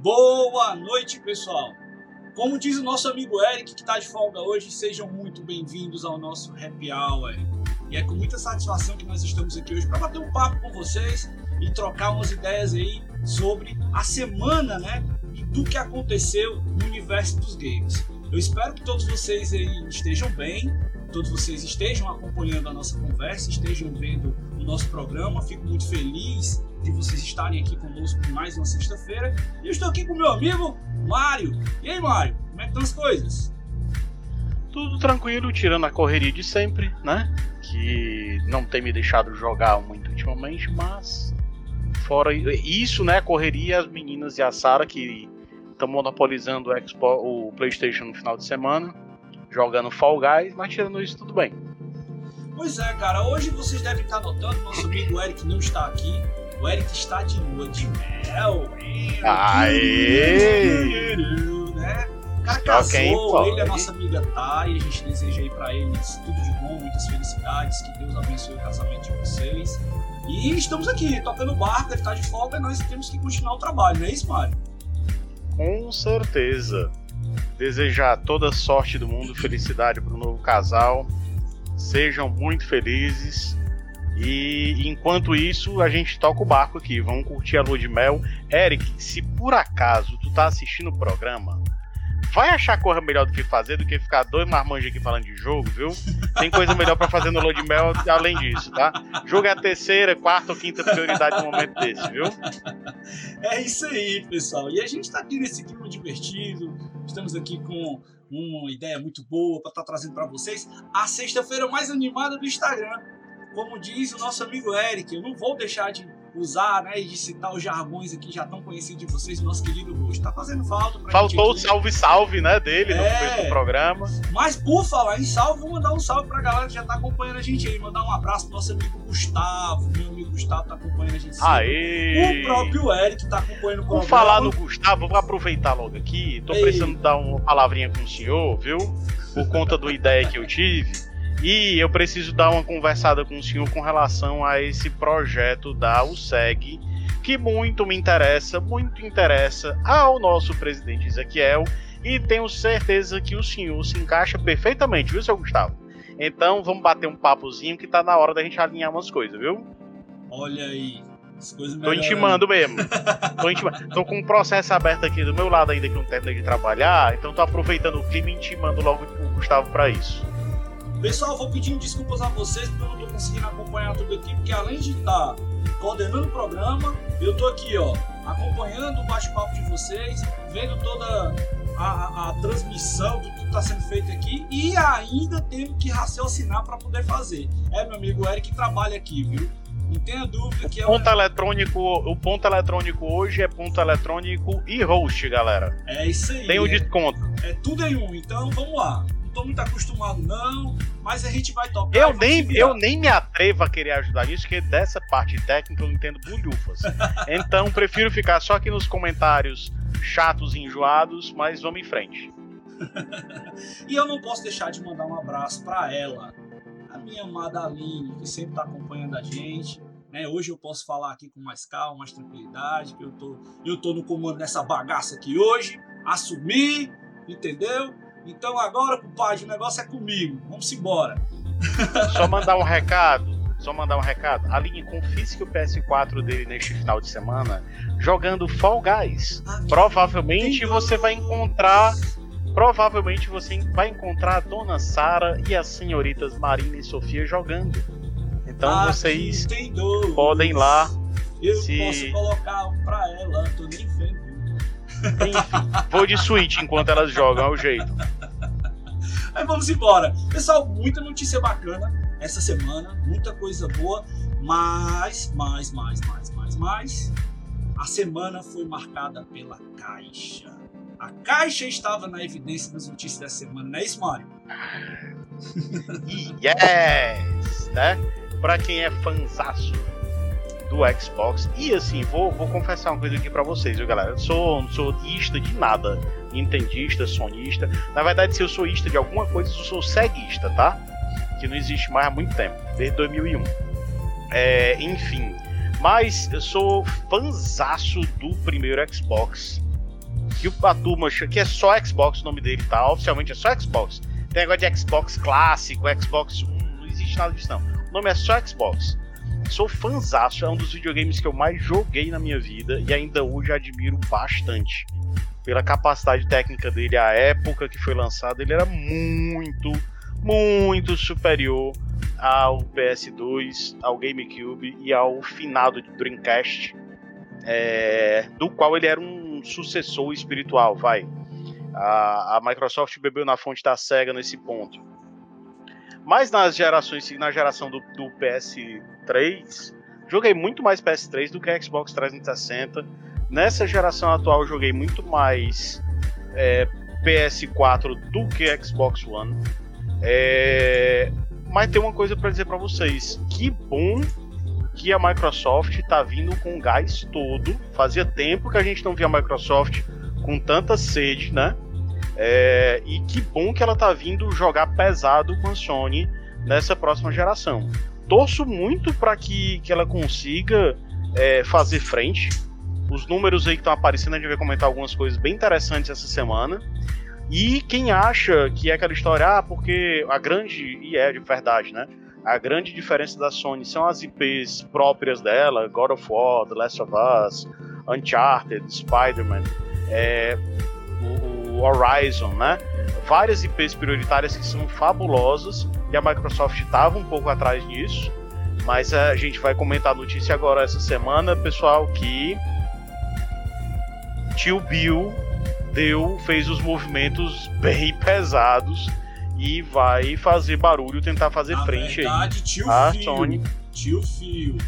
Boa noite, pessoal. Como diz o nosso amigo Eric, que está de folga hoje, sejam muito bem-vindos ao nosso Happy Hour. E é com muita satisfação que nós estamos aqui hoje para bater um papo com vocês e trocar umas ideias aí sobre a semana, né? Do que aconteceu no universo dos games. Eu espero que todos vocês estejam bem, todos vocês estejam acompanhando a nossa conversa, estejam vendo o nosso programa. Fico muito feliz de vocês estarem aqui conosco mais uma sexta-feira. E eu estou aqui com meu amigo Mário. E aí, Mário, como é que estão as coisas? Tudo tranquilo, tirando a correria de sempre, né? Que não tem me deixado jogar muito ultimamente, mas fora isso, né? Correria, as meninas e a Sara que estão monopolizando o, Expo, o PlayStation no final de semana, jogando Fall Guys, mas tirando isso, tudo bem. Pois é, cara, hoje vocês devem estar notando, nosso amigo Eric não está aqui. O Eric está de lua de mel. Aê! Né? O cara casou, ele a nossa amiga Thay. A gente deseja aí pra eles tudo de bom, muitas felicidades. Que Deus abençoe o casamento de vocês. E estamos aqui, tocando barco, ele tá de folga nós temos que continuar o trabalho, não é isso, Mário? Com certeza. Desejar toda sorte do mundo, felicidade para o novo casal. Sejam muito felizes e enquanto isso, a gente toca o barco aqui. Vamos curtir a lua de mel. Eric, se por acaso tu tá assistindo o programa, vai achar coisa melhor do que fazer do que ficar dois marmanjos aqui falando de jogo, viu? Tem coisa melhor para fazer no de mel além disso, tá? Jogo é a terceira, quarta ou quinta prioridade no momento desse, viu? É isso aí, pessoal. E a gente tá aqui nesse clima divertido. Estamos aqui com uma ideia muito boa para estar tá trazendo para vocês a sexta-feira mais animada do Instagram como diz o nosso amigo Eric, eu não vou deixar de usar né, e de citar os jargões aqui já tão conhecidos de vocês, nosso querido Luxo. Tá fazendo falta pra Faltou o salve-salve, né, dele é... no programa. Mas por falar em salve, vou mandar um salve pra galera que já tá acompanhando a gente aí. Mandar um abraço pro nosso amigo Gustavo. Meu amigo Gustavo tá acompanhando a gente. Aê! O próprio Eric tá acompanhando o programa. Por falar no Gustavo, vou aproveitar logo aqui. Tô Ei. precisando dar uma palavrinha com o senhor, viu? Por conta do ideia que eu tive. E eu preciso dar uma conversada com o senhor com relação a esse projeto da USEG, que muito me interessa, muito interessa ao nosso presidente Ezequiel, e tenho certeza que o senhor se encaixa perfeitamente, viu, seu Gustavo? Então vamos bater um papozinho que tá na hora da gente alinhar umas coisas, viu? Olha aí. As coisas Tô intimando mesmo. tô, intimando. tô com um processo aberto aqui do meu lado ainda que não terminei de trabalhar, então tô aproveitando o clima e intimando logo o Gustavo para isso. Pessoal, vou pedindo desculpas a vocês porque eu não estou conseguindo acompanhar tudo aqui, porque além de estar tá coordenando o programa, eu estou aqui, ó, acompanhando o bate-papo de vocês, vendo toda a, a, a transmissão do que está sendo feito aqui e ainda tenho que raciocinar para poder fazer. É, meu amigo Eric trabalha aqui, viu? Não tenha dúvida que é ponto eletrônico, o ponto eletrônico hoje é ponto eletrônico e host, galera. É isso aí. Tem o é, desconto. É tudo em um, então vamos lá tô muito acostumado, não, mas a gente vai tocar. Eu, nem, eu nem me atrevo a querer ajudar nisso, porque dessa parte técnica eu não entendo bulhufas. então prefiro ficar só aqui nos comentários chatos e enjoados, mas vamos em frente. e eu não posso deixar de mandar um abraço para ela, a minha amada Aline, que sempre tá acompanhando a gente. Né? Hoje eu posso falar aqui com mais calma, mais tranquilidade, que eu tô, eu tô no comando dessa bagaça aqui hoje, assumi, entendeu? Então agora, compadre, o negócio é comigo. Vamos embora. Só mandar um recado. Só mandar um recado. Aline, confisque o PS4 dele neste final de semana jogando Fall Guys. Ah, provavelmente você vai encontrar. Provavelmente você vai encontrar a Dona Sara e as senhoritas Marina e Sofia jogando. Então Aqui vocês podem lá. Eu se... posso colocar um pra ela, tô nem vendo. Enfim, vou de Switch enquanto elas jogam, é o jeito. Mas vamos embora. Pessoal, muita notícia bacana essa semana, muita coisa boa, mas, mais, mais, mais, mais, mais. A semana foi marcada pela Caixa. A Caixa estava na evidência das notícias dessa semana, não é isso, Mário? yes! Né? Pra quem é fanzaço do Xbox. E assim, vou, vou confessar uma coisa aqui para vocês, viu, galera? Eu sou, não sou ista de nada. Nintendista, sonista. Na verdade, se eu sou ista de alguma coisa, eu sou ceguista, tá? Que não existe mais há muito tempo, desde 2001. É, enfim. Mas eu sou fanzaço do primeiro Xbox. Que a turma que é só Xbox o nome dele, tá? Oficialmente é só Xbox. Tem negócio de Xbox clássico, Xbox 1, não existe nada disso não. O nome é só Xbox. Sou fanzaço, é um dos videogames que eu mais joguei na minha vida e ainda hoje admiro bastante. Pela capacidade técnica dele, a época que foi lançado, ele era muito, muito superior ao PS2, ao GameCube e ao finado de Dreamcast, é, do qual ele era um sucessor espiritual, vai. A, a, Microsoft bebeu na fonte da Sega nesse ponto. Mas nas gerações, na geração do, do PS3, joguei muito mais PS3 do que Xbox 360. Nessa geração atual, joguei muito mais é, PS4 do que Xbox One. É, mas tem uma coisa para dizer para vocês: que bom que a Microsoft está vindo com o gás todo. Fazia tempo que a gente não via a Microsoft com tanta sede, né? É, e que bom que ela tá vindo jogar pesado com a Sony nessa próxima geração. Torço muito para que, que ela consiga é, fazer frente. Os números aí que estão aparecendo, a gente vai comentar algumas coisas bem interessantes essa semana. E quem acha que é aquela história, ah, porque a grande, e é de verdade, né? A grande diferença da Sony são as IPs próprias dela, God of War, The Last of Us, Uncharted, Spider-Man, é, o, o Horizon, né? Várias IPs prioritárias que são fabulosas e a Microsoft estava um pouco atrás disso, mas a gente vai comentar a notícia agora essa semana, pessoal, que Tio Bill deu, fez os movimentos bem pesados e vai fazer barulho, tentar fazer Na frente verdade, aí tio a Phil, Sony. Tio Phil.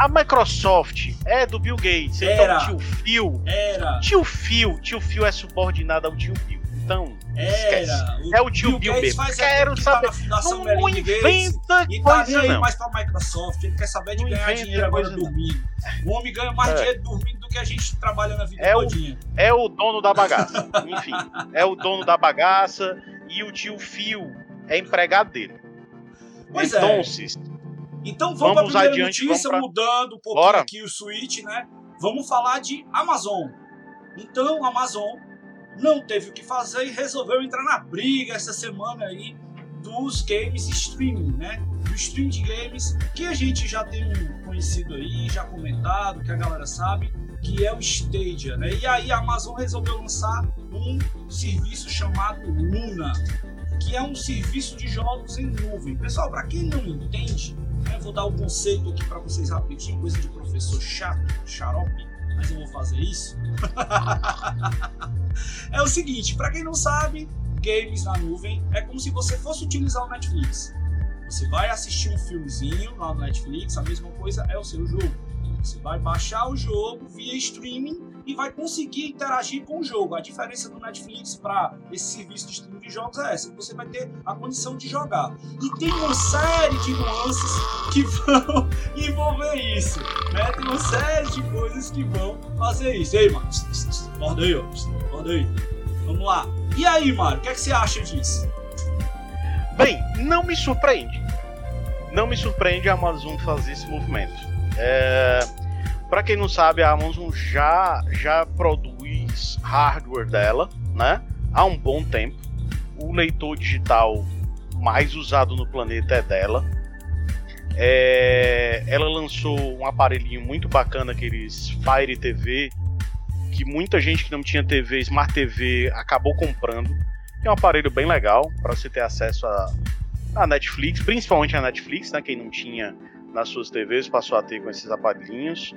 A Microsoft é do Bill Gates, Era. então tio Phil, Era. tio Phil, tio Phil é subordinado ao tio Bill. Então, esquece. É o tio Bill Gates mesmo. Quero que saber. Tá na Fundação Não, Gates. inventa tá nem coisa aí não. mais pra Microsoft, ele quer saber de Não ganhar inventa dinheiro agora não. dormindo. O homem ganha mais É. dinheiro dormindo do que a gente trabalhando a vida É o- todinha. É o dono da bagaça. Enfim, é o dono da bagaça e o tio Phil é empregado dele. Pois então, é. Então vamos, Vamos para a primeira adiante, notícia, vamos mudando um pouquinho Bora. aqui o switch, né? Vamos falar de Amazon. Então, Amazon não teve o que fazer e resolveu entrar na briga essa semana aí dos games streaming, né? Do stream de games que a gente já tem um conhecido aí, já comentado, que a galera sabe, que é o Stadia, né? E aí a Amazon resolveu lançar um serviço chamado Luna, que é um serviço de jogos em nuvem. Pessoal, para quem não entende, né, vou dar o conceito aqui para vocês rapidinho, coisa de professor chato, xarope, mas eu vou fazer isso. é o seguinte, para quem não sabe, games na nuvem é como se você fosse utilizar o Netflix. Você vai assistir um filmezinho lá no Netflix, a mesma coisa é o seu jogo. Você vai baixar o jogo via streaming e vai conseguir interagir com o jogo. A diferença do Netflix para esse serviço de streaming de jogos é essa: você vai ter a condição de jogar. E tem uma série de nuances que vão envolver isso. Né? Tem uma série de coisas que vão fazer isso. Ei, mano, acorda aí, ó. Acorda aí. Vamos lá. E aí, Mário, o que, é que você acha disso? Bem, não me surpreende. Não me surpreende a Amazon fazer esse movimento. É... Para quem não sabe, a Amazon já, já produz hardware dela, né? Há um bom tempo. O leitor digital mais usado no planeta é dela. É, Ela lançou um aparelhinho muito bacana, aqueles Fire TV, que muita gente que não tinha TV, Smart TV, acabou comprando. É um aparelho bem legal para você ter acesso a, a Netflix, principalmente a Netflix, né? Quem não tinha nas suas TVs passou a ter com esses aparelhinhos.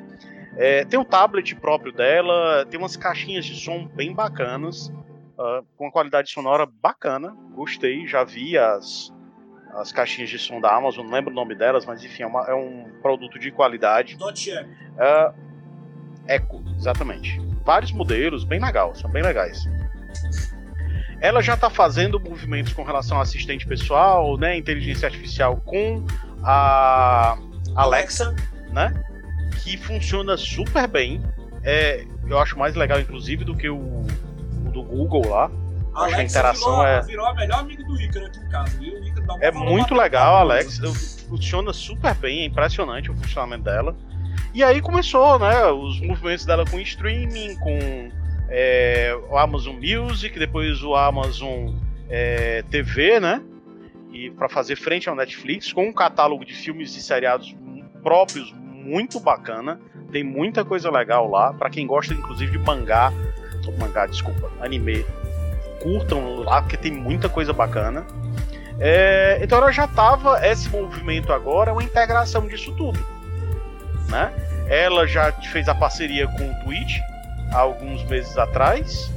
É, tem o tablet próprio dela, tem umas caixinhas de som bem bacanas, ah, com uma qualidade sonora bacana. Gostei, já vi as, as caixinhas de som da Amazon, não lembro o nome delas, mas enfim, é, uma- é um produto de qualidade. Dot Echo. Ah, Echo, exatamente. Vários modelos, bem legal, são bem legais. Ela já está fazendo movimentos com relação ao assistente pessoal, né, inteligência artificial com a Alexa, né? que funciona super bem. É, eu acho mais legal, inclusive, do que o, o do Google lá. Alexa a interação virou, é- virou a melhor amiga do Ícaro aqui em casa, viu? É muito legal. Alex. Funciona super bem, é impressionante o funcionamento dela. E aí começou, né? Os movimentos dela com streaming, com é, o Amazon Music, depois o Amazon é, TV, né? E para fazer frente ao Netflix, com um catálogo de filmes e seriados próprios muito bacana. Tem muita coisa legal lá. Para quem gosta, inclusive, de mangá, mangá, desculpa, anime, curtam lá, porque tem muita coisa bacana. É, então ela já estava, esse movimento agora é uma integração disso tudo. Né? Ela já fez a parceria com o Twitch há alguns meses atrás,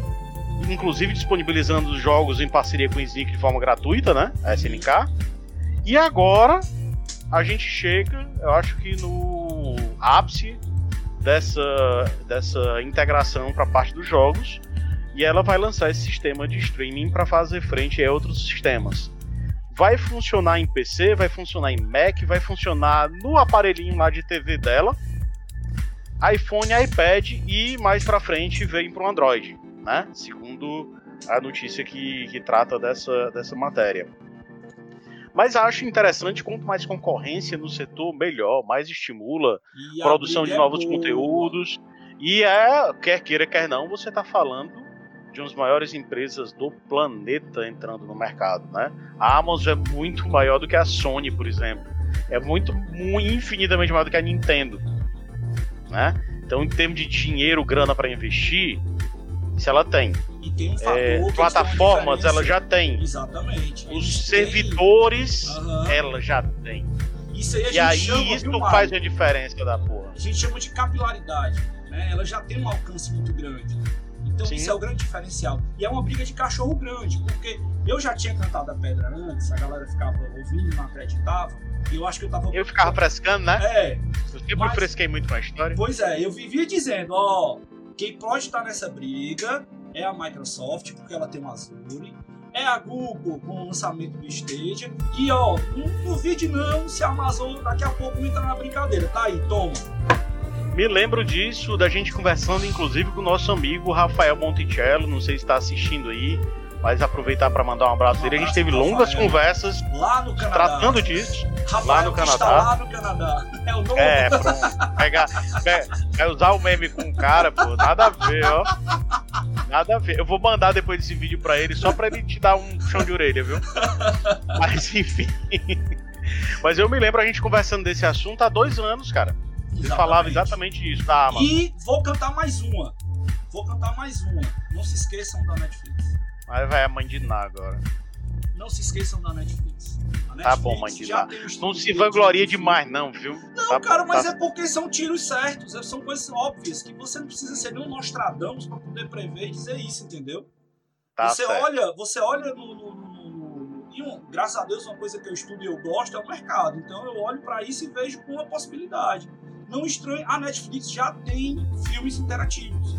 inclusive disponibilizando os jogos em parceria com o Sneak de forma gratuita, né? A SNK. E agora a gente chega, eu acho que no ápice dessa, dessa integração para a parte dos jogos. E ela vai lançar esse sistema de streaming para fazer frente a outros sistemas vai funcionar em PC, vai funcionar em Mac, vai funcionar no aparelhinho lá de TV dela, iPhone, iPad e mais pra frente vem pro Android, né? Segundo a notícia que, que trata dessa, dessa matéria. Mas acho interessante, quanto mais concorrência no setor, melhor, mais estimula E a produção de é novos boa. conteúdos. E é, quer queira, quer não, você está falando de umas maiores empresas do planeta entrando no mercado, né? A Amazon é muito maior do que a Sony, por exemplo. É muito, mu- infinitamente maior do que a Nintendo, né? Então, em termos de dinheiro, grana para investir, isso ela tem. E tem um fator É, plataformas, ela já tem. Exatamente. Os servidores, Aham. ela já tem. Isso aí a E aí, chama, isso viu, faz a diferença da porra. A gente chama de capilaridade. Né? Ela já tem um alcance muito grande. Então Sim. isso é o grande diferencial. E é uma briga de cachorro grande, porque eu já tinha cantado a pedra antes, a galera ficava ouvindo, não acreditava. E eu acho que eu tava. Eu ficava frescando, né? É, Eu sempre Mas- fresquei muito com a história. Pois é, eu vivia dizendo, ó, quem pode estar nessa briga é a Microsoft, porque ela tem o Azure, é a Google com o lançamento do Stadia, e ó, não duvide não se a Amazon daqui a pouco não entrar na brincadeira, tá aí, toma. Me lembro disso, da gente conversando inclusive com o nosso amigo Rafael Monticello, não sei se está assistindo aí, mas aproveitar para mandar um abraço dele. A gente teve longas Rafael. conversas Lá no Canadá. tratando disso. Rafael lá no Canadá. lá no Canadá. É o nome. É, pronto. Pegar, pe- é usar o meme com o cara, pô, nada a ver, ó. Nada a ver. Eu vou mandar depois desse vídeo pra ele, só pra ele te dar um chão de orelha, viu? Mas enfim. Mas eu me lembro a gente conversando desse assunto há dois anos, cara. Ele falava exatamente isso da Amazon. E vou cantar mais uma. Vou cantar mais uma. Não se esqueçam da Netflix. Aí vai a mãe de Ná agora. Não se esqueçam da Netflix. Netflix Tá bom, mãe de já Ná. tem um Não se vangloria de- demais, não, viu? Não, Tá- cara, mas tá- é porque são tiros certos, é- são coisas óbvias que você não precisa ser nenhum Nostradamus pra poder prever e dizer isso, entendeu? tá você certo. olha, você olha no, no- no- no- um- graças a Deus uma coisa que eu estudo e eu gosto é o mercado. Então eu olho pra isso e vejo com uma possibilidade. Não estranho, a Netflix já tem filmes interativos.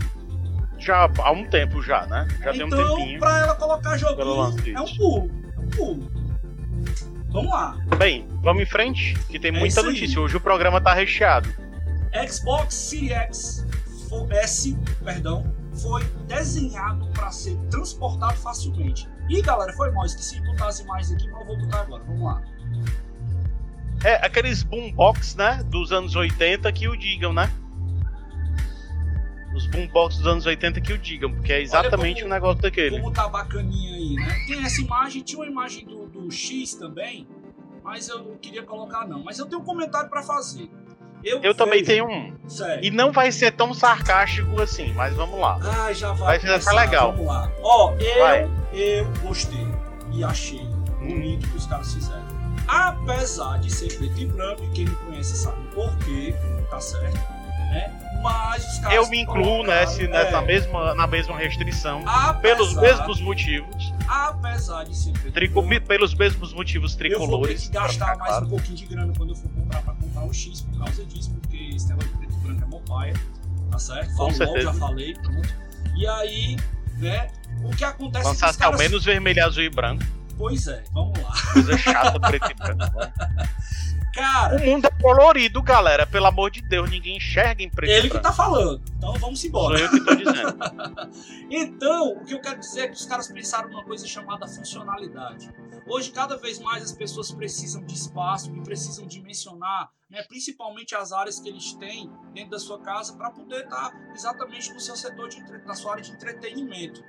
Já há um tempo já, né? Já tem um então, tempinho. pra ela colocar joguinho, é um pulo, é um pulo. Vamos lá. Bem, vamos em frente, que tem É muita isso aí. notícia. Hoje o programa tá recheado. Xbox Series X S, perdão, foi desenhado para ser transportado facilmente. E galera, foi mal, esqueci de botar as imagens aqui, mas eu vou botar agora. Vamos lá. É, aqueles boombox, né? Dos anos 80 que o digam, né? Os boombox dos anos 80 que o digam, porque é exatamente o negócio daquele. Como tá bacaninha aí, né? Tem essa imagem, tinha uma imagem do, do X também, mas eu não queria colocar não. Mas eu tenho um comentário para fazer. Eu, Eu também tenho um. Sério. E não vai ser tão sarcástico assim, mas vamos lá. Ah, já vai. Vai ficar legal. Vamos lá. Ó, eu, Vai. eu gostei e achei bonito que os caras fizeram. Apesar de ser preto e branco, e quem me conhece sabe por quê, tá certo? Né? Mas. Eu me incluo nesse, nessa é, mesma, na mesma restrição. apesar, Pelos mesmos motivos. Apesar de ser Trico, pelos mesmos motivos eu vou ter tricolores. que gastar mais um pouquinho de grana quando eu for comprar pra comprar o X por causa disso, porque negócio de preto e branco é mopaia, tá certo? Com Falou, certeza. já falei, pronto. E aí, né? O que acontece é Lançasse ao menos vermelho, azul e branco. Pois é, vamos lá. Coisa chata, preto e branco. Cara. O mundo é colorido, galera. Pelo amor de Deus, ninguém enxerga em preto. Ele que tá falando. Então vamos embora. Sou eu que tô dizendo. então, o que eu quero dizer é que os caras pensaram numa coisa chamada funcionalidade. Hoje, cada vez mais as pessoas precisam de espaço e precisam dimensionar, né, principalmente as áreas que eles têm dentro da sua casa, para poder estar tá exatamente no seu setor, de, na sua área de entretenimento.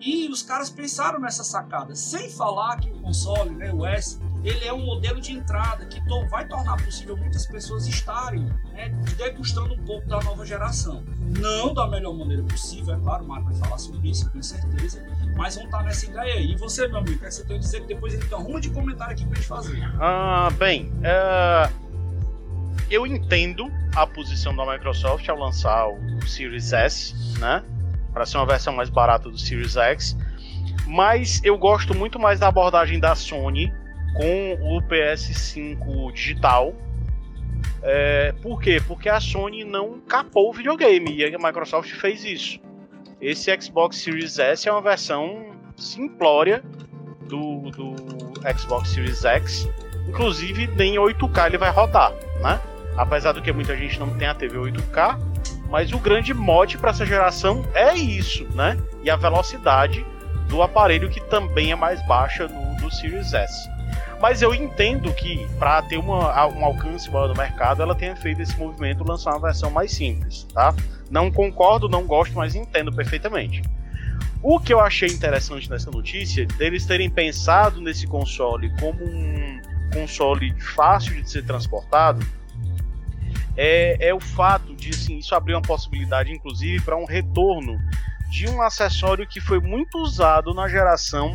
E os caras pensaram nessa sacada, sem falar que o console, né, o S, ele é um modelo de entrada que vai tornar possível muitas pessoas estarem né, degustando um pouco da nova geração. Não da melhor maneira possível, é claro, o Marco vai falar sobre isso, com certeza, mas vão estar nessa ideia aí. E você, meu amigo, o que é você tem a dizer que depois ele tem um de comentário aqui pra gente fazer? Ah, bem, uh, eu entendo a posição da Microsoft ao lançar o Series S, né? Para ser uma versão mais barata do Series X. Mas eu gosto muito mais da abordagem da Sony com o PS5 digital. É, por quê? Porque a Sony não capou o videogame e a Microsoft fez isso. Esse Xbox Series S é uma versão simplória do, do Xbox Series X. Inclusive, nem 8K ele vai rodar, né? Apesar do que muita gente não tem a TV 8K, mas o grande mote para essa geração é isso, né? E a velocidade do aparelho que também é mais baixa no, no Series S. Mas eu entendo que, para ter uma, um alcance maior no mercado, ela tenha feito esse movimento lançar uma versão mais simples, tá? Não concordo, não gosto, mas entendo perfeitamente. O que eu achei interessante nessa notícia, deles terem pensado nesse console como um console fácil de ser transportado, é, é o fato de assim, isso abrir uma possibilidade, inclusive, para um retorno de um acessório que foi muito usado na geração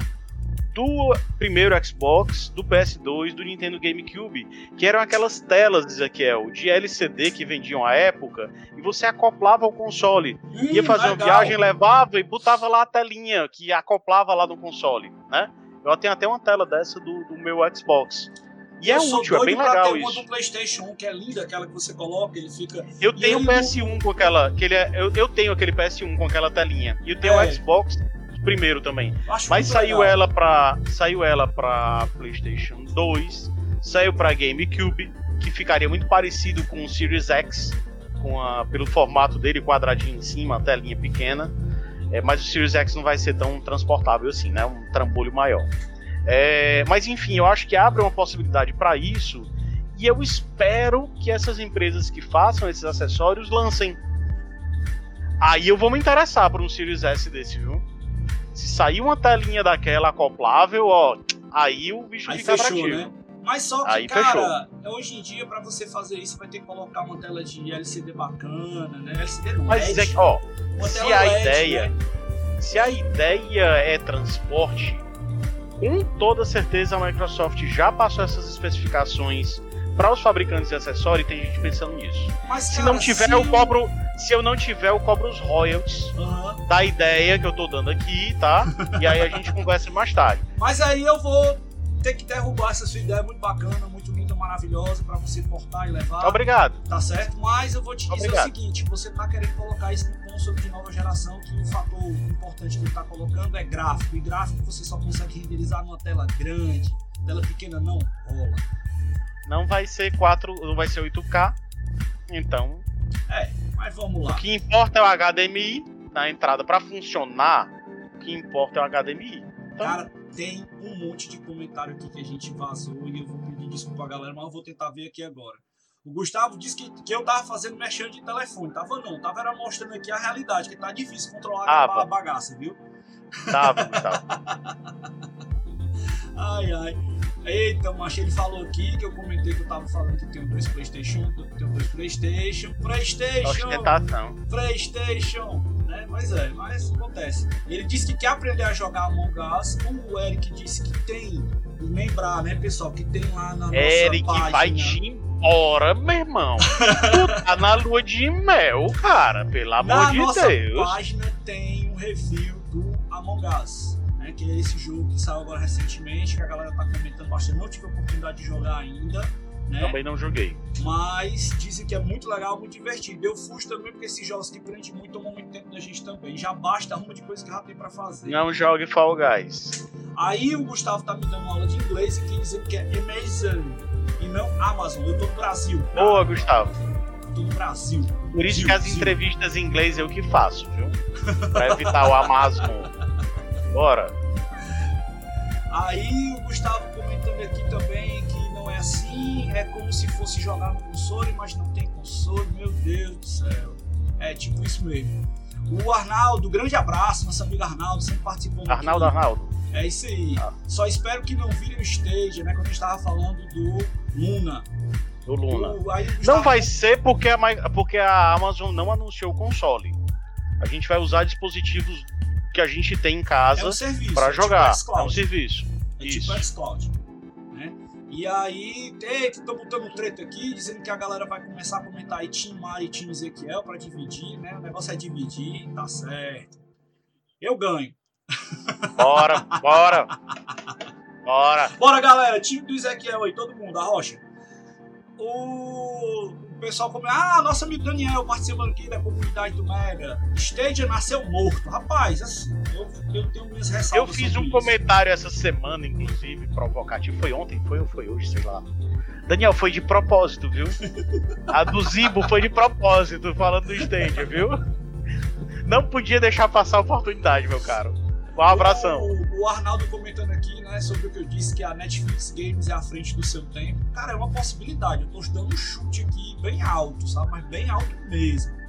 do primeiro Xbox, do PS2, do Nintendo GameCube, que eram aquelas telas, Ezequiel, de LCD que vendiam à época, e você acoplava ao console. Hum, ia fazer legal. uma viagem, levava e botava lá a telinha que acoplava lá no console, né? Eu tenho até uma tela dessa do, do meu Xbox. E eu é útil, é bem legal ter isso. uma do PlayStation 1 que é linda, aquela que você coloca, ele fica. Eu tenho o PS1 não... com aquela. Que ele é, eu, eu tenho aquele PS1 com aquela telinha. E eu tenho é. o Xbox primeiro também. Acho Mas saiu legal. ela para saiu ela para PlayStation 2, saiu para GameCube, que ficaria muito parecido com o Series X, com a, pelo formato dele quadradinho em cima, a telinha pequena. É, mas o Series X não vai ser tão transportável assim, né? Um trambolho maior. É, mas enfim, eu acho que abre uma possibilidade para isso e eu espero que essas empresas que façam esses acessórios lancem. Aí eu vou me interessar por um Series S desse, viu? Se sair uma telinha daquela acoplável, ó, aí o bicho aí fica fechou, né? Mas só que, aí cara, fechou. hoje em dia, para você fazer isso, vai ter que colocar uma tela de LCD bacana, né? LCD não, Mas LED, é, ó, se a LED, ideia, né? se a ideia é transporte, com toda certeza a Microsoft já passou essas especificações para os fabricantes de acessórios e tem gente pensando nisso. Mas, se não tiver, se... eu cobro. Se eu não tiver, eu cobro os royalties uhum. da ideia que eu tô dando aqui, tá? e aí a gente conversa mais tarde. Mas aí eu vou ter que derrubar essa sua ideia muito bacana, muito linda, maravilhosa para você portar e levar. Obrigado. Tá certo? Mas eu vou te dizer Obrigado. o seguinte: você tá querendo colocar isso console de nova geração, que o fator importante que ele tá colocando é gráfico. E gráfico você só consegue renderizar numa tela grande. Tela pequena não rola não vai ser 4, não vai ser 8K. Então. É, mas vamos lá. O que importa é o HDMI na entrada para funcionar. O que importa é o HDMI. Então... Cara, tem um monte de comentário aqui que a gente vazou e eu vou pedir desculpa, galera, mas eu vou tentar ver aqui agora. O Gustavo disse que, que eu tava fazendo mexendo de telefone. Tava não, tava era mostrando aqui a realidade, que tá difícil controlar ah, a bagaça, viu? Tava, tava. ai, ai. Eita, mas ele falou aqui que eu comentei que eu tava falando que tem dois Playstation, tem dois Playstation, Playstation, Ostentação. Playstation, né? Mas é, mas acontece. Ele disse que quer aprender a jogar Among Us, o Eric disse que tem, lembrar, né, pessoal, que tem lá na nossa Eric página... vai te embora, meu irmão. tu tá na lua de mel, cara, pelo amor na de Deus. Na nossa página tem um review do Among Us né? Que é esse jogo que saiu agora recentemente, que a galera tá comentando bastante. Não tive a oportunidade de jogar ainda. Né? Também não joguei. Mas dizem que é muito legal, muito divertido. Eu fujo também porque esses jogos que prendem muito tomam muito tempo da gente também. Já basta uma de coisa que já tem pra fazer. Não jogue Fall Guys. Aí o Gustavo tá me dando uma aula de inglês e que dizendo que é amazing. E não Amazon. Eu tô no Brasil. Boa, Gustavo. Eu tô no Brasil. Por isso Zil, que as Zil. entrevistas em inglês eu que faço, viu? Pra evitar o Amazon. Bora. Aí o Gustavo comentando aqui também que não é assim, é como se fosse jogar no console, mas não tem console, meu Deus do céu. É tipo isso mesmo. O Arnaldo, grande abraço, nosso amigo Arnaldo, sempre participando. Arnaldo, aqui. Arnaldo. É isso aí. Ah. Só espero que não vire um stage, né? Quando a gente tava falando do Luna. Do Luna. O- o Gustavo- Não vai ser porque a, porque a Amazon não anunciou o console. A gente vai usar dispositivos que a gente tem em É casa um serviço. pra é jogar. Tipo é um serviço. É Isso. tipo xCloud. Né? E aí, estão botando um treta aqui, dizendo que a galera vai começar a comentar aí Team Mari e Team Ezequiel pra dividir, né? O negócio é dividir, tá certo. Eu ganho. Bora, bora. Bora. Bora, galera, time do Ezequiel aí, todo mundo, a rocha. O, o pessoal comenta, ah, nosso amigo Daniel participando aqui da comunidade do Mega. Stadia nasceu morto. Rapaz, assim, eu, eu tenho minhas Eu ressalvas. fiz sobre um isso. comentário essa semana, inclusive, provocativo. Foi ontem? Foi ou foi hoje? Sei lá. Daniel, foi de propósito, viu? A do Zimbo foi de propósito, falando do Stadia, viu? Não podia deixar passar a oportunidade, meu caro. Um abração. O, o Arnaldo comentando aqui, né, sobre o que eu disse, que a Netflix Games é à frente do seu tempo. Cara, é uma possibilidade. Eu tô dando um chute aqui bem alto, sabe? Mas bem alto mesmo.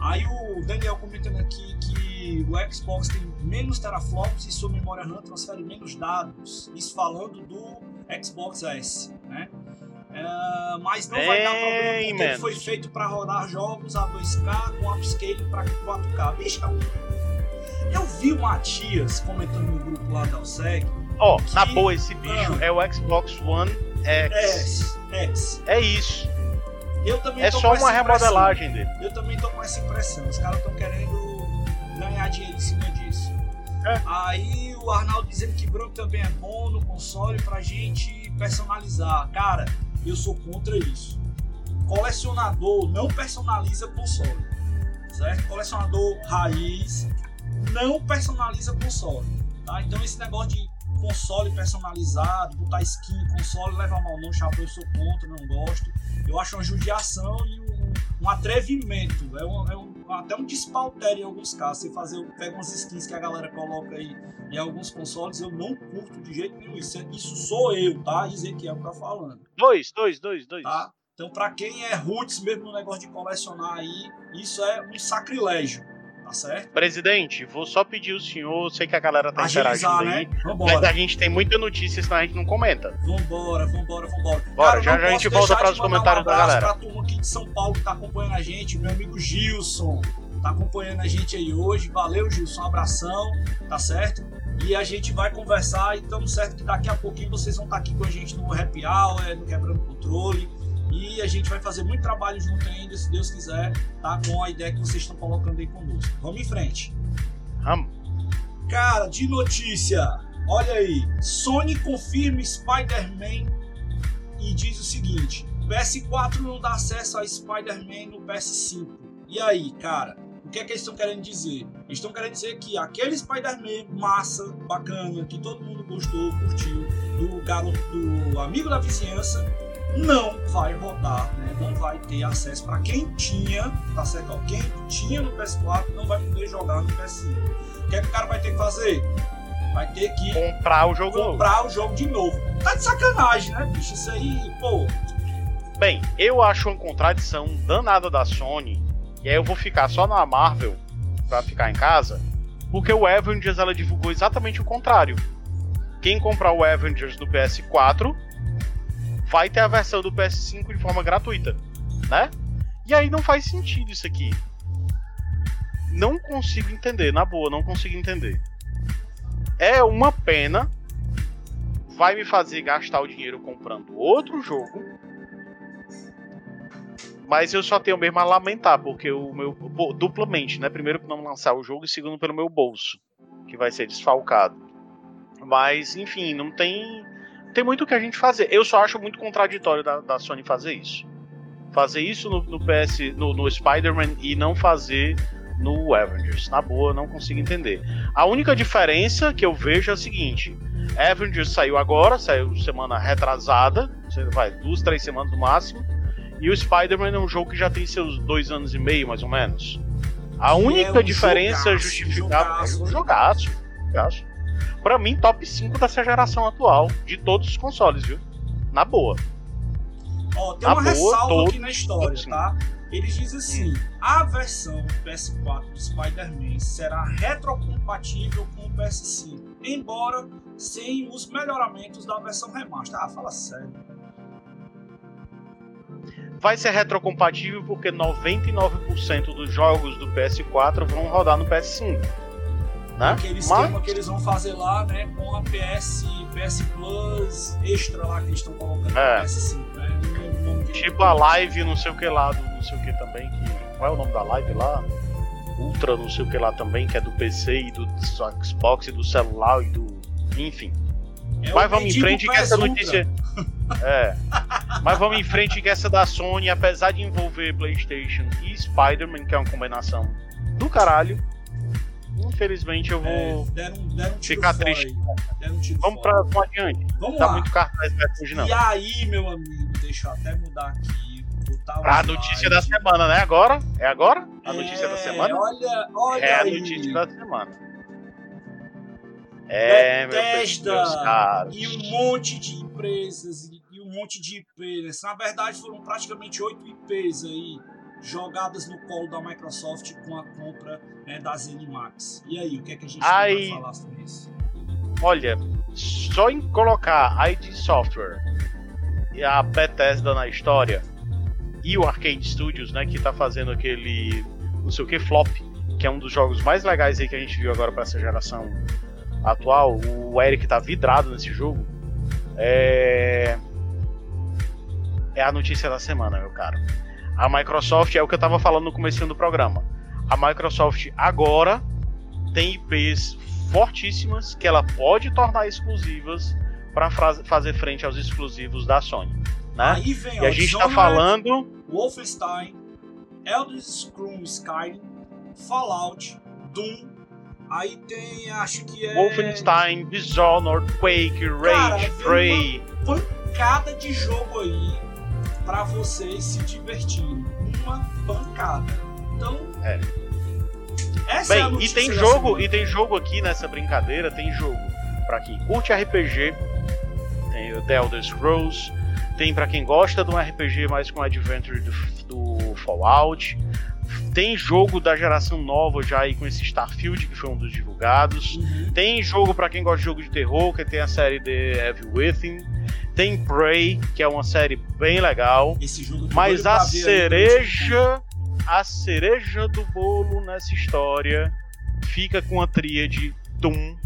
Aí o Daniel comentando aqui que o Xbox tem menos teraflops e sua memória RAM transfere menos dados. Isso falando do Xbox S, né? É, mas não vai dar Bem problema porque foi feito para rodar jogos a 2K com upscaling para 4K. Bicho, eu vi o Matias comentando no grupo lá da OSEG. Ó, que- na boa, esse bicho Ah. é o Xbox One X. X, X. É isso. Eu também É só uma remodelagem dele. Eu também tô com essa impressão. Os caras estão querendo ganhar dinheiro em cima disso. É. Aí o Arnaldo dizendo que branco também é bom no console pra gente personalizar. Cara, eu sou contra isso. Colecionador não personaliza console. Certo? Colecionador raiz não personaliza console. Tá? Então esse negócio de console personalizado, botar skin console, leva mal não, chapéu, eu sou contra, não gosto. Eu acho uma judiação e um, um atrevimento. É, um, é um- até um despautério em alguns casos. Você fazer, pega umas skins que a galera coloca aí em alguns consoles, eu não curto de jeito nenhum. Isso, isso sou eu, tá? Ezequiel que tá falando, Dois, dois, dois, dois. tá? Então, pra quem é roots mesmo no negócio de colecionar aí, isso é um sacrilégio, tá certo? Presidente, vou só pedir o senhor, sei que a galera tá interagindo Agilizar, aí, né? mas Vambora. a gente tem muita notícia, senão a gente não comenta. Vambora, vambora, vambora. Bora, eu já já a gente volta para os comentários um da galera. Pra turma aqui de São Paulo que tá acompanhando a gente, meu amigo Gilson, tá acompanhando a gente aí hoje. Valeu, Gilson, um abração, tá certo? E a gente vai conversar e estamos certo que daqui a pouquinho vocês vão estar aqui com a gente no Happy Hour, no Quebrando Controle. E a gente vai fazer muito trabalho junto ainda, se Deus quiser, tá? Com a ideia que vocês estão colocando aí conosco. Vamos em frente. Vamos. Cara, de notícia, olha aí. Sony confirma Spider-Man e diz o seguinte: PS4 não dá acesso a Spider-Man no PS5. E aí, cara, o que é que eles estão querendo dizer? Eles estão querendo dizer que aquele Spider-Man massa, bacana, que todo mundo gostou, curtiu, do garoto, do amigo da vizinhança, não vai rodar, né? Não vai ter acesso para quem tinha, tá certo? Ó, quem tinha no PS4 não vai poder jogar no PS5. O que é que o cara vai ter que fazer? Vai ter que Comprar o jogo novo. comprar o jogo de novo. Tá de sacanagem, né, bicho? Isso aí, pô. Bem, eu acho uma contradição danada da Sony, e aí eu vou ficar só na Marvel pra ficar em casa, porque o Avengers ela divulgou exatamente o contrário. Quem comprar o Avengers no PS4 vai ter a versão do PS5 de forma gratuita, né? E aí não faz sentido isso aqui. Não consigo entender, na boa, não consigo entender. É uma pena. Vai me fazer gastar o dinheiro comprando outro jogo mas eu só tenho mesmo a lamentar, porque o meu. duplamente, né? Primeiro por não lançar o jogo e segundo pelo meu bolso, que vai ser desfalcado. Mas, enfim, não tem. Tem muito o que a gente fazer. Eu só acho muito contraditório da, da Sony fazer isso. Fazer isso no, no PS. no, no Spider-Man e não fazer no Avengers. Na boa, não consigo entender. A única diferença que eu vejo é a seguinte: Avengers saiu agora, saiu semana retrasada, vai, duas, três semanas no máximo. E o Spider-Man é um jogo que já tem seus dois anos e meio, mais ou menos. A única é um diferença jogaço, justificável é um jogaço. jogaço. Pra mim, top 5 dessa geração atual, de todos os consoles, viu? Na boa. Ó, tem na uma boa, ressalva aqui na história, tá? Eles dizem assim: hum. a versão PS4 do Spider-Man será retrocompatível com o PS5, embora sem os melhoramentos da versão remaster. Ah, fala sério vai ser retrocompatível porque 99% dos jogos do PS4 vão rodar no PS5. Né? Aquele esquema Mas... que eles vão fazer lá, né, com a PS, PS Plus extra lá que eles estão colocando é. no PS5, né? tipo a live, não sei o que lá, do não sei o que também, que. Qual é o nome da live lá? Ultra, não sei o que lá também, que é do PC e do Xbox e do celular e do. Enfim. É Mas vamos em frente que essa notícia. É. Mas vamos em frente que essa da Sony, apesar de envolver PlayStation e Spider-Man, que é uma combinação do caralho, infelizmente eu vou é, deram, deram um ficar triste. Um vamos, pra, vamos adiante. Vamos tá lá. muito cartaz hoje não. E aí, meu amigo, deixa eu até mudar aqui. A notícia da semana, né? Agora? É agora? A notícia é, da semana? Olha, olha é a notícia da semana. É, Bethesda e um monte de empresas e, e um monte de IPs. Na verdade, foram praticamente oito IPs aí jogadas no colo da Microsoft com a compra né, da ZeniMax. E aí, o que é que a gente Ai, vai falar sobre isso? Olha, só em colocar ID Software e a Bethesda na história e o Arcade Studios, né, que tá fazendo aquele não sei o que Flop, que é um dos jogos mais legais aí que a gente viu agora para essa geração atual, o Eric tá vidrado nesse jogo. É. É a notícia da semana, meu caro. A Microsoft é o que eu tava falando no começo do programa. A Microsoft agora tem IPs fortíssimas que ela pode tornar exclusivas para fazer frente aos exclusivos da Sony. Né? Aí vem, e a gente está falando. Wolfenstein, Elder Scrolls Skyrim, Fallout, Doom, Aí tem, acho que é. Wolfenstein, Dishonored, Quake, Rage, Prey. Uma pancada de jogo aí para vocês se divertirem. Uma pancada. Então. É. Essa Bem, é a e tem jogo, e tem jogo aqui nessa brincadeira, tem jogo para quem curte RPG, tem o The Elder Scrolls, tem para quem gosta de um RPG mais com adventure do, do Fallout, tem jogo da geração nova já aí com esse Starfield, que foi um dos divulgados. Uhum. Tem jogo para quem gosta de jogo de terror, que tem a série The Evil Within. Tem Prey, que é uma série bem legal. Mas a cereja, a cereja do bolo nessa história fica com a tríade Doom,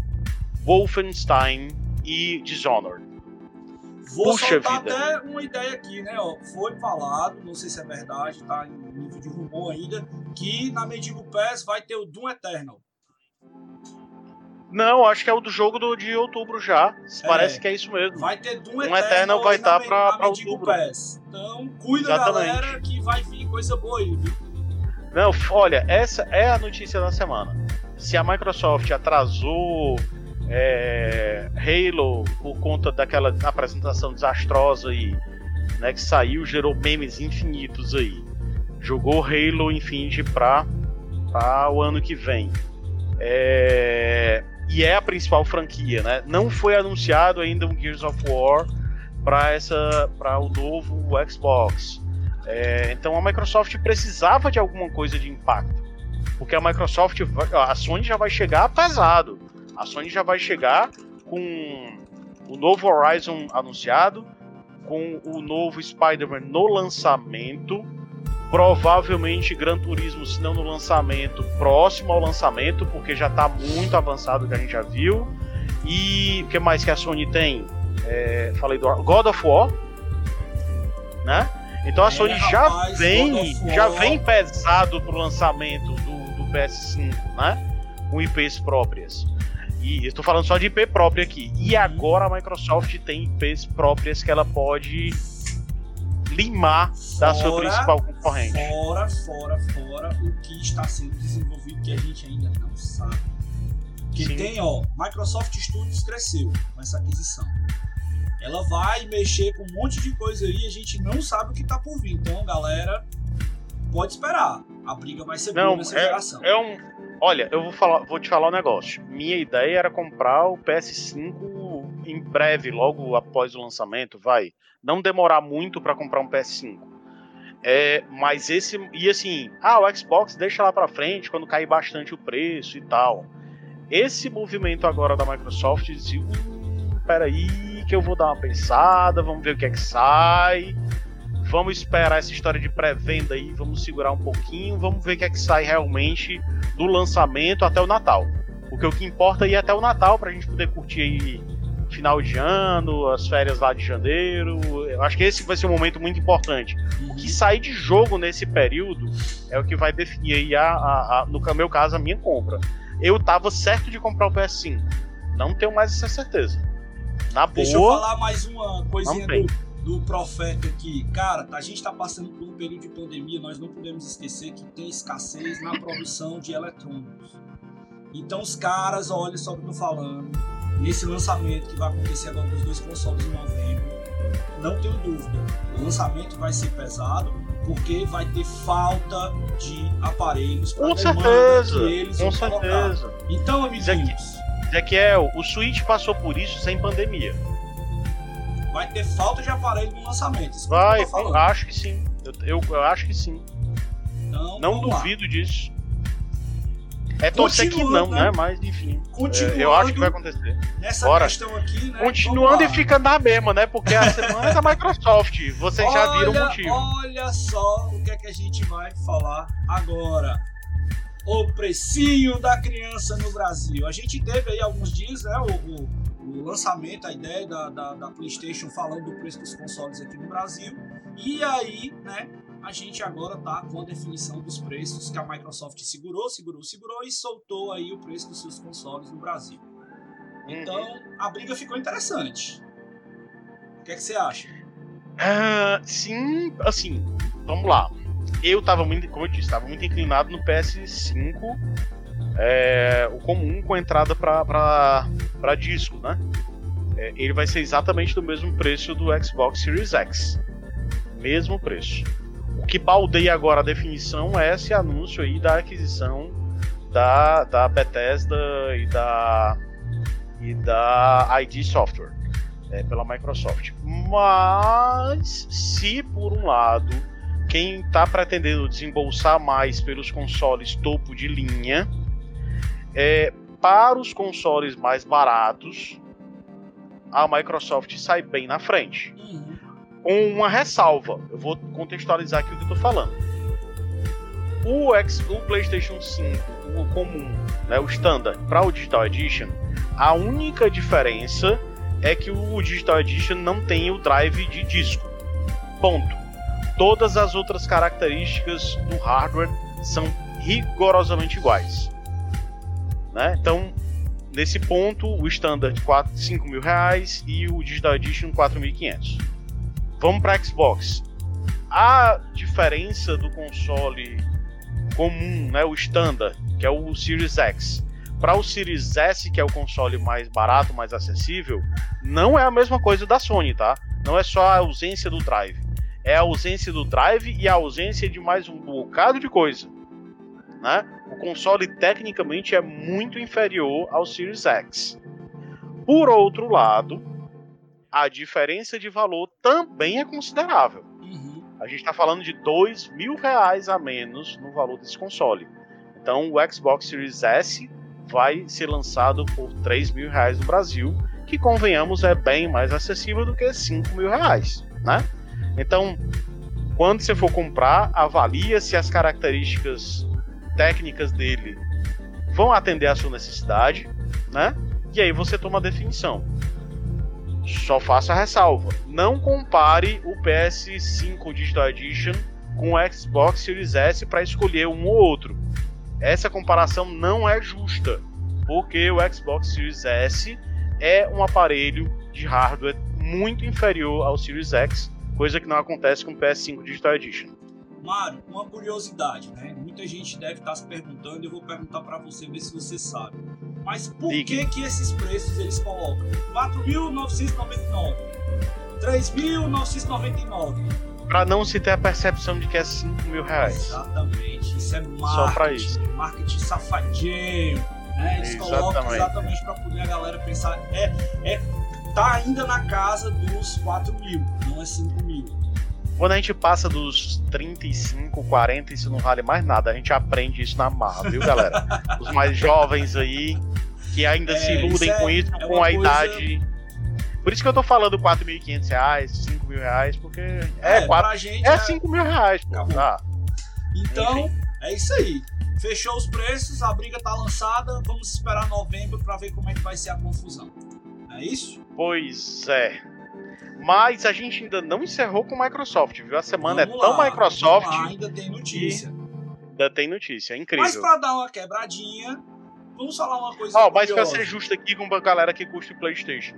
Wolfenstein e Dishonored. Vou Puxa soltar vida. até uma ideia aqui, né? Ó, foi falado, não sei se é verdade, tá em nível de rumor ainda, que na Medieval Pass vai ter o Doom Eternal. Não, acho que é o do jogo do, de outubro já. É, Parece que é isso mesmo. Vai ter Doom, Doom Eternal, Eternal vai estar tá pra, pra outubro. Pass. Então, cuida, Exatamente. galera, que vai vir coisa boa aí, viu? Não, olha, essa é a notícia da semana. Se a Microsoft atrasou é, Halo, por conta daquela apresentação desastrosa aí, né, que saiu, gerou memes infinitos aí. Jogou Halo Infinite pra, pra o ano que vem. É, e é a principal franquia, né? Não foi anunciado ainda um Gears of War para essa para o novo Xbox. É, então a Microsoft precisava de alguma coisa de impacto, porque a Microsoft, a Sony já vai chegar pesado. A Sony já vai chegar com o novo Horizon anunciado, com o novo Spider-Man no lançamento, provavelmente Gran Turismo, se não no lançamento, próximo ao lançamento, porque já está muito avançado que a gente já viu. E o que mais que a Sony tem? É, falei do God of War, né? Então a é, Sony já rapaz, vem, já vem pesado pro lançamento do, do PS5, né? Com IPs próprias. E estou falando só de IP própria aqui. E uhum. agora a Microsoft tem IPs próprias que ela pode limar fora, da sua principal concorrente. Fora, fora, fora o que está sendo desenvolvido que a gente ainda não sabe. Porque Sim. tem, ó, Microsoft Studios cresceu com essa aquisição. Ela vai mexer com um monte de coisa aí, a gente não sabe o que tá por vir. Então, galera, pode esperar. A briga vai ser não, boa nessa é, geração. É um, olha, eu vou, falar, vou te falar um negócio. Minha ideia era comprar o PS5 em breve, logo após o lançamento, vai. Não demorar muito para comprar um PS5. É, mas esse. E assim, ah, o Xbox deixa lá pra frente quando cair bastante o preço e tal. Esse movimento agora da Microsoft de hum, peraí, que eu vou dar uma pensada, vamos ver o que é que sai. Vamos esperar essa história de pré-venda aí, vamos segurar um pouquinho, vamos ver o que é que sai realmente do lançamento até o Natal. Porque o que importa é ir até o Natal pra gente poder curtir aí final de ano, as férias lá de janeiro. Eu acho que esse vai ser um momento muito importante. O que sair de jogo nesse período é o que vai definir aí, a, a, a, no meu caso, a minha compra. Eu tava certo de comprar o PS5. Não tenho mais essa certeza. Na boa. Deixa eu falar mais uma coisinha do, do profeta aqui. Cara, a gente está passando por um período de pandemia, nós não podemos esquecer que tem escassez na produção de eletrônicos. Então os caras, olha só o que eu tô falando, nesse lançamento que vai acontecer agora dos dois consoles em novembro, não tenho dúvida, o lançamento vai ser pesado porque vai ter falta de aparelhos para certeza, que eles com certeza. Colocar. Então, amiguinhos, Ezequiel, o Switch passou por isso sem pandemia. Vai ter falta de aparelho no lançamento. Isso vai, eu acho que sim. Eu, eu, eu acho que sim. Então, não duvido lá. disso. É torcer que não, né? né? Mas enfim. É, eu acho que vai acontecer. Nessa Bora. questão aqui, né? Continuando e fica na mesma, né? Porque a semana é da Microsoft. Vocês olha, já viram o motivo. Olha só o que é que a gente vai falar agora. O precinho da criança no Brasil. A gente teve aí alguns dias, né? O, o, o lançamento, a ideia da, da, da PlayStation falando do preço dos consoles aqui no Brasil. E aí, né? A gente agora está com a definição dos preços que a Microsoft segurou, segurou, segurou e soltou aí o preço dos seus consoles no Brasil. Então uhum. a briga ficou interessante. O que, é que você acha? Uh, sim, assim, vamos lá. Eu estava muito, como eu disse, estava muito inclinado no PS5, é, o comum com entrada para disco, né? É, ele vai ser exatamente do mesmo preço do Xbox Series X. Mesmo preço. O que baldeia agora a definição é esse anúncio aí da aquisição da, da Bethesda e da, e da ID Software é, pela Microsoft. Mas, se por um lado, quem está pretendendo desembolsar mais pelos consoles topo de linha, é, para os consoles mais baratos, a Microsoft sai bem na frente. Uhum com uma ressalva. Eu vou contextualizar aqui o que eu tô falando. O, X, o PlayStation 5, o comum, né, o standard, para o Digital Edition, a única diferença é que o Digital Edition não tem o drive de disco. Ponto. Todas as outras características do hardware são rigorosamente iguais. Né? Então, nesse ponto, o standard 4, 5 mil reais e o Digital Edition 4.500. Vamos para Xbox. A diferença do console comum, né, o standard, que é o Series X, para o Series S, que é o console mais barato, mais acessível, não é a mesma coisa da Sony, tá? Não é só a ausência do drive. É a ausência do drive e a ausência de mais um bocado de coisa. Né? O console tecnicamente é muito inferior ao Series X. Por outro lado, a diferença de valor também é considerável. Uhum. A gente está falando de dois mil reais a menos no valor desse console. Então o Xbox Series S vai ser lançado por 3 mil reais no Brasil, que convenhamos é bem mais acessível do que 5 mil reais, né? Então, quando você for comprar, avalia se as características técnicas dele vão atender à sua necessidade, né? E aí você toma a definição. Só faça a ressalva. Não compare o PS5 Digital Edition com o Xbox Series S para escolher um ou outro. Essa comparação não é justa, porque o Xbox Series S é um aparelho de hardware muito inferior ao Series X, coisa que não acontece com o PS5 Digital Edition. Mário, uma curiosidade, né? Muita gente deve estar se perguntando, eu vou perguntar para você ver se você sabe. Mas por que que esses preços eles colocam? 4.999, 3.999. Pra não se ter a percepção de que é 5 mil reais. Exatamente. Isso é marketing. Só pra isso. Marketing safadinho. Né? Eles colocam Exatamente. exatamente pra poder a galera pensar. É, é, tá ainda na casa dos 4 mil, não é 5 mil. Quando a gente passa dos 35, 40, isso não vale mais nada. A gente aprende isso na marra, viu, galera? Os mais jovens aí, que ainda É, se iludem isso é- com isso, é com a coisa- idade. Por isso que eu tô falando 4.500 reais, 5 mil reais, porque é, quatro, pra gente é 5 mil reais, pô. Tá. Então, Enfim. é isso aí. Fechou os preços, a briga tá lançada. Vamos esperar novembro pra ver como é que vai ser a confusão. É isso? Pois é. Mas a gente ainda não encerrou com Microsoft, viu? A semana Vamos é tão lá, Microsoft, lá, ainda tem notícia. ainda tem notícia. É incrível. Mas pra dar uma quebradinha, vamos falar uma coisa Ó, mas pra ser justo aqui com a galera que curte o PlayStation.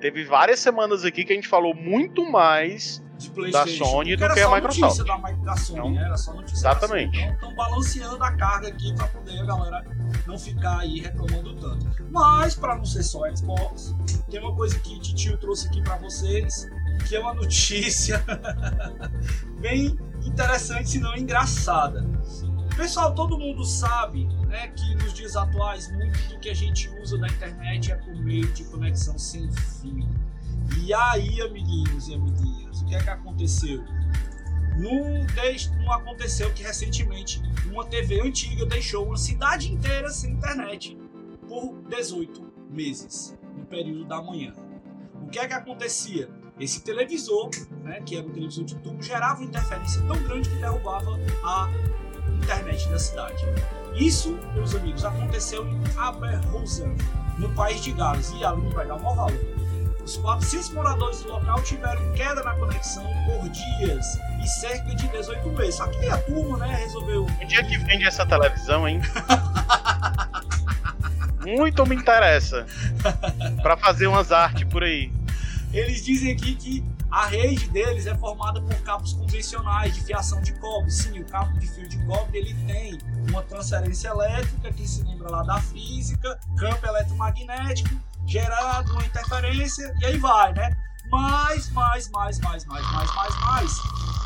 Teve várias semanas aqui que a gente falou muito mais. De PlayStation, Sony do que a só Microsoft. notícia da, da Sony, Então, né? Era só notícia exatamente. da. Então estão balanceando a carga aqui pra poder a galera não ficar aí reclamando tanto. Mas, pra não ser só Xbox, tem uma coisa que Titio trouxe aqui pra vocês, que é uma notícia bem interessante, se não engraçada. Pessoal, todo mundo sabe né, que nos dias atuais muito do que a gente usa da internet é por meio de conexão sem fio. E aí, amiguinhos e amiguinhas, o que é que aconteceu? Não, não aconteceu que recentemente uma TV antiga deixou uma cidade inteira sem internet por 18 meses, no período da manhã. O que é que acontecia? Esse televisor, né, que era um televisor de tubo, gerava uma interferência tão grande que derrubava a internet da cidade. Isso, meus amigos, aconteceu em Aberhausen, no país de Gales, e ali vai dar um maior valor. Os 400 moradores do local tiveram queda na conexão por dias e cerca de 18 meses. Só que a turma, né, resolveu. O dia que vende essa televisão, hein? Muito me interessa. Pra fazer umas artes por aí. Eles dizem aqui que a rede deles é formada por cabos convencionais de fiação de cobre. Sim, o cabo de fio de cobre ele tem uma transferência elétrica que se lembra lá da física, campo eletromagnético, gerado uma interferência e aí vai, né? Mais, mais, mais, mais, mais, mais, mais, mais.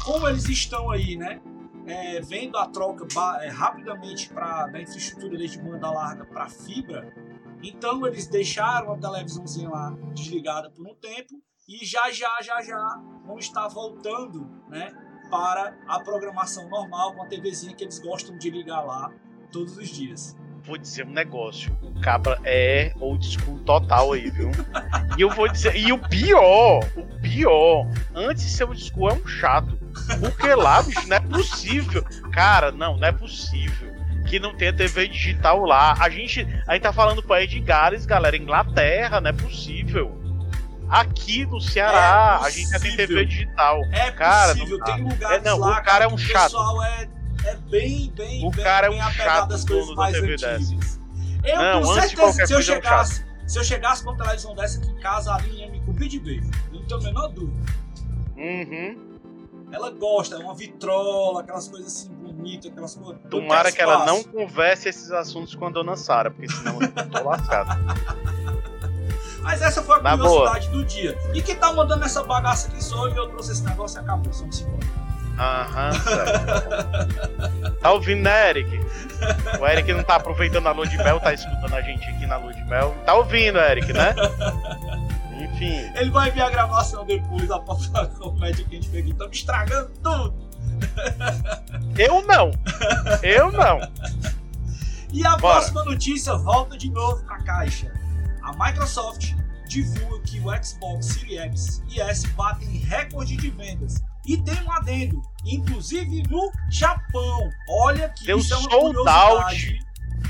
Como eles estão aí, né? é, vendo a troca é, rapidamente para da infraestrutura desde banda larga para fibra, então eles deixaram a televisãozinha lá desligada por um tempo e já já já já vão estar voltando, né, para a programação normal com a TVzinha que eles gostam de ligar lá todos os dias. Vou dizer um negócio. O cabra é old school total aí, viu? E eu vou dizer. E o pior, o pior, antes de ser old school é um chato. Porque lá, bicho, não é possível. Cara, não, não é possível. Que não tenha TV digital lá. A gente. A gente tá falando pra de Gales, galera. Inglaterra, não é possível. Aqui no Ceará, É a gente já tem. TV digital. É Cara, possível, tem lugares É, não, lá o cara é um chato. O pessoal é, é bem, bem, O bem, cara é bem um apegado chato às coisas mais antigas. Eu Não, de certeza se eu coisa é um chegasse, se eu chegasse com uma televisão dessa aqui em casa, a linha ia me cobrir de beijo. Eu não tenho a menor dúvida. Uhum. Ela gosta, é uma vitrola, aquelas coisas assim bonitas, aquelas coisas. Tomara que ela não converse esses assuntos com a dona Sara, porque senão eu tô lascado. Mas essa foi a Na curiosidade do dia. E quem tá mandando essa bagaça aqui sou eu, eu trouxe esse negócio e acabou. Vamos embora. Aham. Tá ouvindo, né, Eric? O Eric não tá aproveitando a lua de mel, tá escutando a gente aqui na lua de mel. Tá ouvindo, Eric, né? Enfim. Ele vai ver a gravação depois, a comédia que a gente fez aqui. Estamos estragando tudo. Eu não. Eu não. E a Bora. próxima notícia volta de novo pra caixa. A Microsoft divulga que o Xbox Series X e S batem recorde de vendas. E tem um adendo, inclusive no Japão. Olha que Deu isso é sold curiosidade.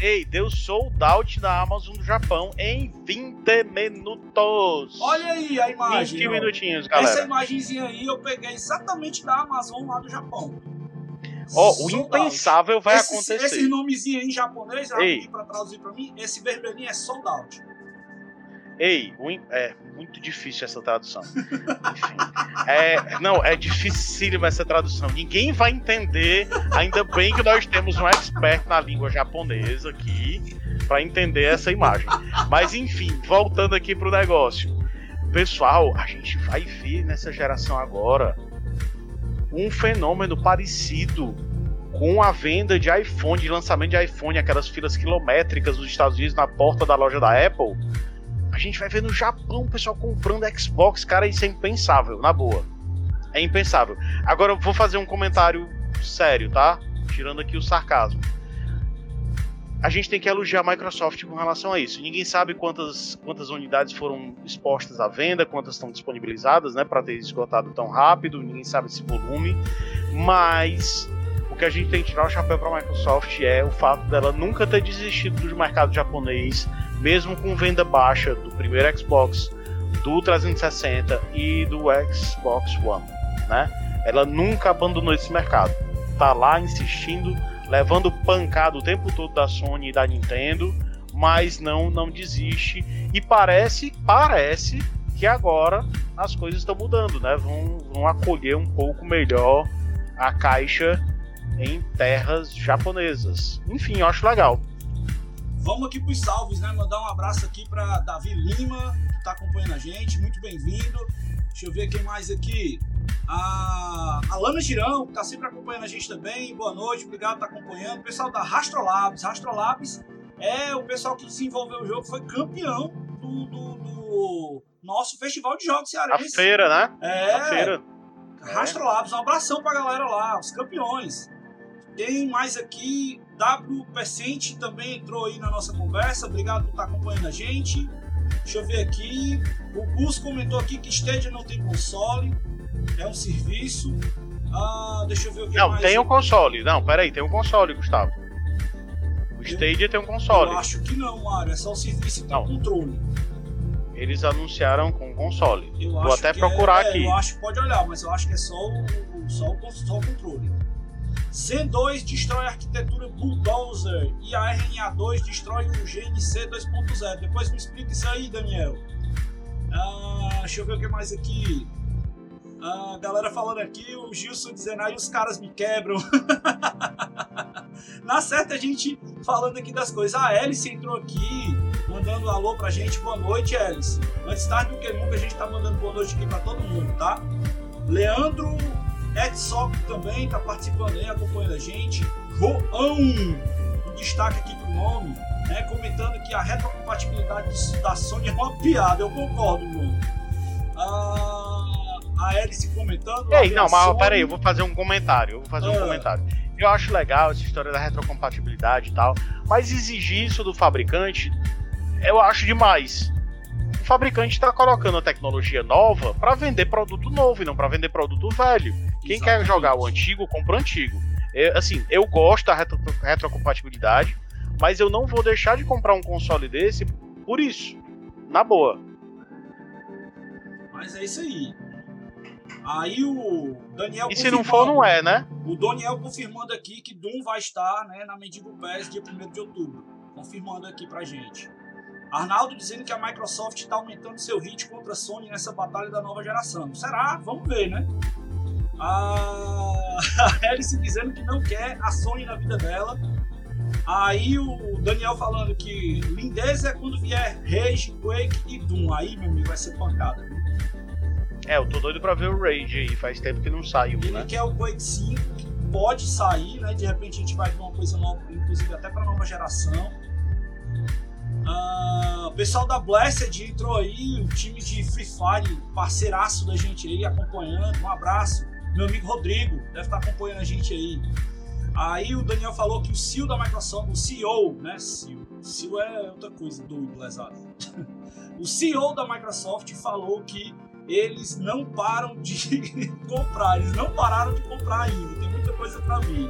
Ei, deu sold out da Amazon do Japão em 20 minutos. Olha aí a imagem. 20 ó. minutinhos, Essa galera. imagenzinha aí eu peguei exatamente da Amazon lá do Japão. Ó, o Sold out. impensável vai Esse- acontecer. Esse nomezinho aí em japonês, pra traduzir pra mim, esse vermelhinho é sold out. Ei, o é muito difícil essa tradução. Enfim. É, não, é dificílima essa tradução. Ninguém vai entender. Ainda bem que nós temos um expert na língua japonesa aqui. para entender essa imagem. Mas enfim, voltando aqui pro negócio. Pessoal, a gente vai ver nessa geração agora um fenômeno parecido com a venda de iPhone, de lançamento de iPhone, aquelas filas quilométricas dos Estados Unidos na porta da loja da Apple. Gente vai ver no Japão o pessoal comprando Xbox, cara, isso é impensável, na boa. É impensável. Agora eu vou fazer um comentário sério, tá? Tirando aqui o sarcasmo. A gente tem que elogiar a Microsoft com relação a isso. Ninguém sabe quantas, quantas unidades foram expostas à venda, quantas estão disponibilizadas, né, para ter esgotado tão rápido. Ninguém sabe esse volume, mas o que a gente tem que tirar o chapéu para a Microsoft é o fato dela nunca ter desistido do mercado japonês, mesmo com venda baixa do primeiro Xbox, do 360 e do Xbox One, né? Ela nunca abandonou esse mercado. Tá lá insistindo, levando pancada o tempo todo da Sony e da Nintendo, mas não não desiste e parece, parece que agora as coisas estão mudando, né? Vão, vão acolher um pouco melhor a caixa em terras japonesas. Enfim, eu acho legal. Vamos aqui para os salves, né? Mandar um abraço aqui para Davi Lima, que está acompanhando a gente. Muito bem-vindo. Deixa eu ver quem mais aqui. A Alana Girão, que está sempre acompanhando a gente também. Boa noite, obrigado por estar tá acompanhando. O pessoal da Rastrolabs. Rastrolabs é o pessoal que desenvolveu o jogo, foi campeão do, do, do nosso festival de jogos cearense. A feira, né? É. A feira. Rastrolabs, um abração pra galera lá, os campeões. Tem mais aqui, W Percente também entrou aí na nossa conversa. Obrigado por estar acompanhando a gente. Deixa eu ver aqui. O Gus comentou aqui que Stadia não tem console. É um serviço. Ah, deixa eu ver o que Não, mais. tem um console. Não, peraí, tem um console, Gustavo. O Stadia tem um console. Eu acho que não, Mário. É só o serviço com controle. Eles anunciaram com console. Eu Vou até procurar é, aqui. Eu acho que pode olhar, mas eu acho que é só o, só o, só o controle. Z2 destrói a arquitetura Bulldozer e a RNA2 destrói o GNC 2.0. Depois me explica isso aí, Daniel. Ah, deixa eu ver o que mais aqui. Ah, galera falando aqui, o Gilson dizendo aí os caras me quebram. Na certa, a gente falando aqui das coisas. A Alice entrou aqui, mandando um alô pra gente. Boa noite, Alice. Antes tarde do que nunca, a gente tá mandando boa noite aqui pra todo mundo, tá? Leandro Edsock também tá participando aí, acompanhando a gente. João, um destaque aqui pro nome, né? Comentando que a retrocompatibilidade da Sony é uma piada. Eu concordo, João. Ah, a Alice comentando. Ei, não, mas Sony... peraí, eu vou fazer um comentário. Eu vou fazer um ah. comentário. Eu acho legal essa história da retrocompatibilidade e tal, mas exigir isso do fabricante, eu acho demais. O fabricante está colocando a tecnologia nova para vender produto novo e não para vender produto velho. Quem Exatamente. quer jogar o antigo, compra o antigo. Eu, assim, eu gosto da retro, retrocompatibilidade, mas eu não vou deixar de comprar um console desse por isso. Na boa. Mas é isso aí. Aí o Daniel. E se não for, não é, né? O Daniel confirmando aqui que Doom vai estar né, na Mendigo Pass dia 1 de outubro. Confirmando aqui pra gente. Arnaldo dizendo que a Microsoft está aumentando seu hit contra a Sony nessa batalha da nova geração. Será? Vamos ver, né? A Alice dizendo que não quer a Sony na vida dela. Aí o Daniel falando que lindeza é quando vier Rage, Quake e Doom. Aí, meu amigo, vai ser pancada. É, eu tô doido pra ver o Rage aí, faz tempo que não saiu, Ele né? quer o Quake 5, que pode sair, né? De repente a gente vai ver uma coisa nova, inclusive até pra nova geração. Uh, o pessoal da Blessed entrou aí, o time de Free Fire, parceiraço da gente aí, acompanhando. Um abraço. Meu amigo Rodrigo deve estar acompanhando a gente aí. Aí o Daniel falou que o CEO da Microsoft, o CEO, né? CEO, CEO é outra coisa, doido, lesado. o CEO da Microsoft falou que eles não param de comprar, eles não pararam de comprar ainda, tem muita coisa para vir.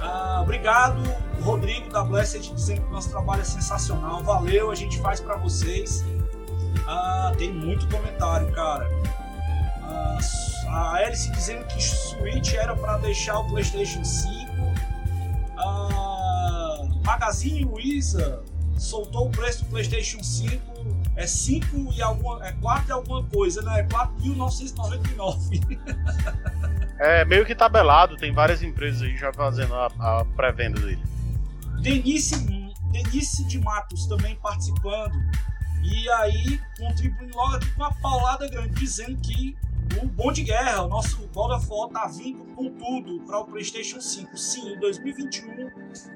Ah, obrigado, Rodrigo da Blessed, dizendo que o nosso trabalho é sensacional, valeu, a gente faz para vocês. Ah, tem muito comentário, cara. Ah, a Alice dizendo que Switch era para deixar o PlayStation 5. Ah, Magazine Luiza soltou o preço do PlayStation 5 é 5 e alguma. É 4 e alguma coisa, né? É 4.999. é meio que tabelado, tem várias empresas aí já fazendo a, a pré-venda dele. Denise, Denise de Matos também participando. E aí, contribuindo logo aqui com uma paulada grande, dizendo que o Bom de Guerra, o nosso God of War, tá vindo com tudo para o PlayStation 5. Sim, em 2021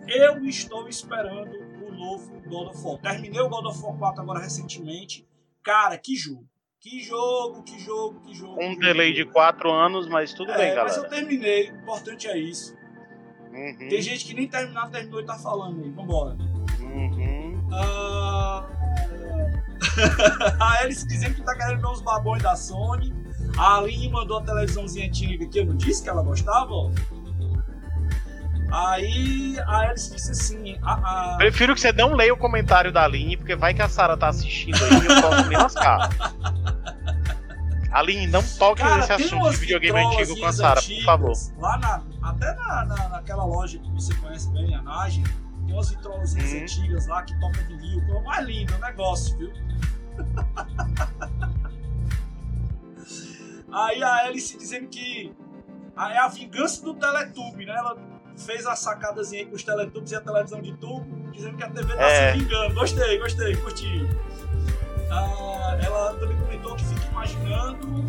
eu estou esperando o novo God of War. Terminei o God of War 4 agora recentemente. Cara, que jogo! Que jogo, que jogo, que jogo. Um que delay jogo. de 4 anos, mas tudo é, bem, galera. Mas eu terminei, o importante é isso. Uhum, Tem gente que nem terminar, terminou e tá falando aí. Vambora. uhum. Ah, a Alice dizendo que tá querendo ver os babões da Sony. A Aline mandou a televisãozinha antiga que eu não disse que ela gostava. ó. Aí a Alice disse assim: a, a- Prefiro que você não leia o comentário da Aline, porque vai que a Sara tá assistindo aí e eu posso me lascar. Aline, não toque Cara, nesse assunto de videogame antigo com a Sara, por favor. Lá na, até na, na- naquela loja que você conhece bem, a Nage, tem umas vitrolazinhas Uhum. antigas lá que tocam vinil. É o mais lindo o negócio, viu? Aí a Alice dizendo que é a vingança do Teletube, né? Ela fez a sacadazinha aí com os Teletubes e a televisão de tubo, dizendo que a TV tá É. se vingando. Gostei, gostei, curti. Ah, ela também comentou que fica imaginando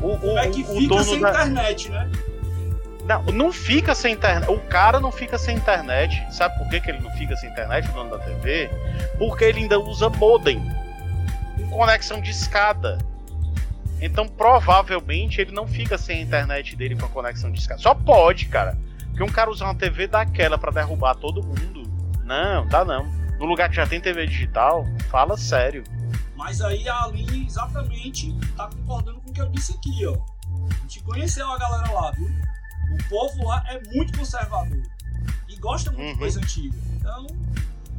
O, o, como é que fica sem da... internet, né? Não, não fica sem internet. O cara não fica sem internet. Sabe por que, que ele não fica sem internet, o dono da TV? Porque ele ainda usa modem. Com conexão de escada. Então, provavelmente, ele não fica sem a internet dele com a conexão de escada. Só pode, cara. Porque um cara usar uma TV daquela pra derrubar todo mundo. Não, dá não. No lugar que já tem TV digital, fala sério. Mas aí a Aline exatamente tá concordando com o que eu disse aqui, ó. A gente conheceu a galera lá, viu? O povo lá é muito conservador. E gosta muito Uhum. de coisa antiga. Então.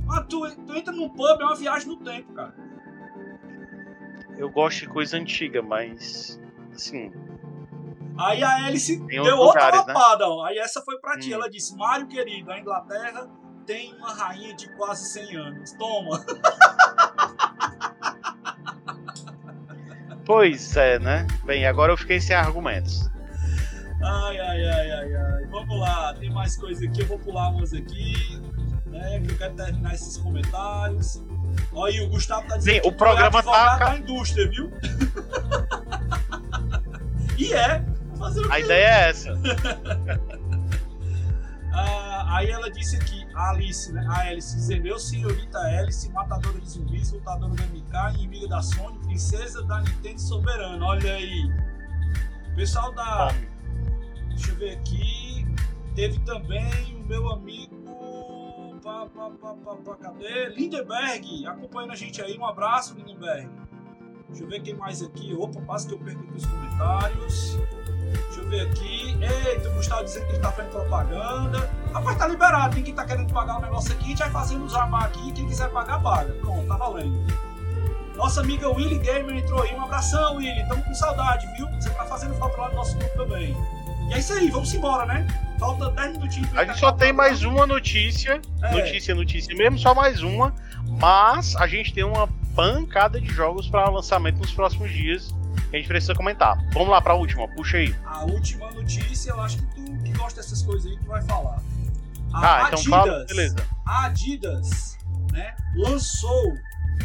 Ah, tu, tu entra num pub, é uma viagem no tempo, cara. Eu gosto de coisa antiga, mas. Assim. Aí a Alice deu outra lugares, né? lapada, ó. Aí essa foi pra ti. Hum. Ela disse: Mário querido, a Inglaterra tem uma rainha de quase 100 anos. Toma. Pois é, né? Bem, agora eu fiquei sem argumentos. Ai, ai, ai, ai, ai. Vamos lá, tem mais coisa aqui. Eu vou pular umas aqui, né? Que eu quero terminar esses comentários. Olha aí, o Gustavo tá dizendo Sim, que o programa é advogado tá- da indústria, viu? e é. Fazer A ideia é essa. Ah, aí ela disse aqui, a Alice, né? A Alice dizendo, eu, senhorita Alice, matadora de zumbis, lutadora da MK, inimiga da Sony, princesa da Nintendo soberana. Olha aí. O pessoal da. Deixa eu ver aqui. Teve também o meu amigo. Pá, pá, pá, pá, cadê? Lindenberg, acompanhando a gente aí. Um abraço, Lindenberg. Deixa eu ver quem mais aqui. Opa, quase que eu perco aqui os comentários. Deixa eu ver aqui. Eita, o Gustavo dizendo que ele tá fazendo propaganda. Rapaz, tá liberado. Tem quem tá querendo pagar o negócio aqui. A gente vai fazendo os jabá aqui. Quem quiser pagar, paga. Pronto, tá valendo. Nossa amiga Willy Gamer entrou aí. Um abração, Willy. Tamo com saudade, viu? Você tá fazendo falta lá no nosso grupo também. E é isso aí, vamos embora, né? Falta 10 minutinhos A gente só tem mais um. uma notícia. É. Notícia, notícia mesmo, só mais uma. Mas a gente tem uma pancada de jogos para lançamento nos próximos dias que a gente precisa comentar. Vamos lá pra última, puxa aí. A última notícia, eu acho que tu que gosta dessas coisas aí, tu vai falar. A Ah, então Adidas, fala, beleza. A Adidas, né, lançou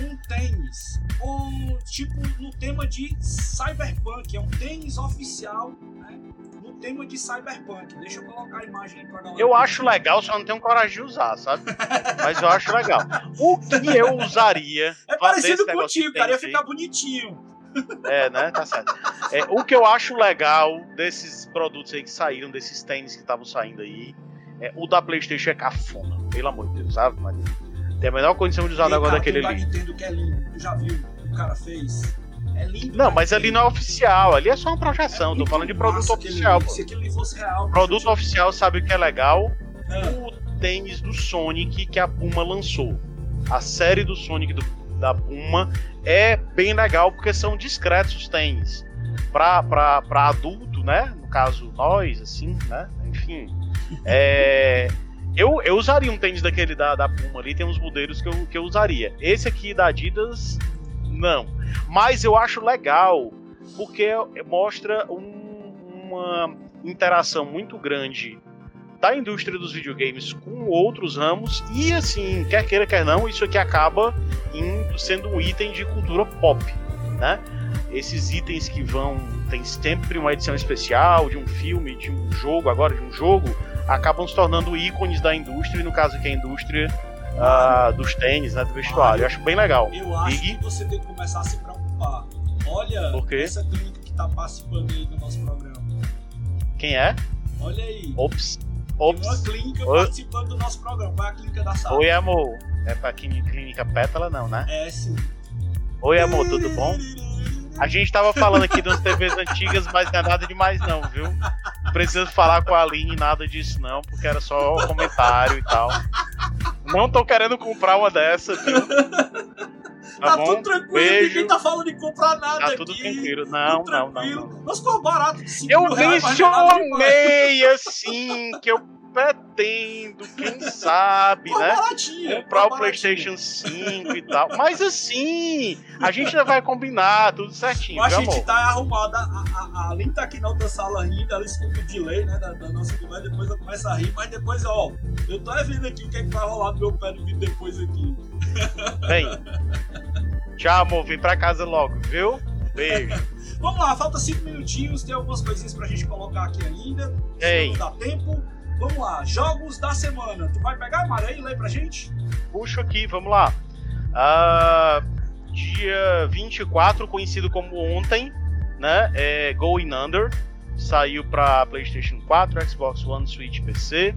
um tênis com, tipo, no tema de cyberpunk. É um tênis oficial, tema de cyberpunk. Deixa eu colocar a imagem aí pra galera. Eu acho legal, só não tenho coragem de usar, sabe? Mas eu acho legal. O que eu usaria. É parecido contigo, cara. Ia ficar bonitinho. É, né? Tá certo. É, o que eu acho legal desses produtos aí que saíram, desses tênis que estavam saindo aí, é, o da PlayStation é cafona. Pelo amor de Deus, sabe, Maria? Tem a menor condição de usar o negócio daquele ali. Nintendo que é lindo. Já viu o que o cara fez? É lindo. Não, né, mas ali não é oficial, ali é só uma projeção. É tô falando de produto aquele oficial. Se aquilo ali fosse real. Produto oficial sabe o que é legal? É. O tênis do Sonic que a Puma lançou. A série do Sonic do- da Puma é bem legal porque são discretos os tênis. Pra, pra, pra adulto, né? No caso, nós, assim, né? Enfim. É, eu, eu usaria um tênis daquele da, da Puma ali, tem uns modelos que eu, que eu usaria. Esse aqui da Adidas, não. Mas eu acho legal porque mostra um- uma interação muito grande da indústria dos videogames com outros ramos e assim, quer queira quer não, isso aqui acaba sendo um item de cultura pop, né? Esses itens que vão tem sempre uma edição especial de um filme, de um jogo, agora de um jogo, acabam se tornando ícones da indústria, e no caso aqui a indústria uh, dos tênis, né, do vestuário. eu acho bem legal. Eu acho e... que você tem que começar a se preocupar. Olha essa clínica que está participando aí do nosso programa. Quem é? Olha aí. Ops. Ops. Tem uma clínica Oi. participando do nosso programa. Qual é a clínica da sala? Oi, amor. É pra clínica Pétala, não, né? É, sim. Oi, amor, tudo bom? A gente tava falando aqui das TVs antigas, mas não é nada demais não, viu? Não preciso falar com a Aline nada disso não, porque era só comentário e tal. Não tô querendo comprar uma dessa, viu? Tá, tá tudo tranquilo, Beijo. ninguém tá falando de comprar nada tá aqui. tudo tranquilo. Não, tudo não, tranquilo. não, não, não. Nós ficou barato de 5 Eu mencionei assim que eu pretendo, quem sabe, né? Comprar o PlayStation 5 e tal. Mas assim, a gente já vai combinar tudo certinho. A gente amor? tá arrumada. A, a, a Lin tá aqui na outra sala rindo, ela escuta o delay, né? Da, da nossa conversa, depois ela começa a rir, mas depois, ó, eu tô vendo aqui o que é que vai rolar no meu pé no vídeo depois aqui. Vem. Tchau, amor. Vem pra casa logo, viu? Beijo. Vamos lá, falta cinco minutinhos, tem algumas coisinhas pra gente colocar aqui ainda. Ei. não dá tempo. Vamos lá, jogos da semana. Tu vai pegar, Mário, aí, lê pra gente? Puxo aqui, vamos lá. Uh, dia 24, conhecido como ontem, né? É Going Under. Saiu para PlayStation 4, Xbox One, Switch PC.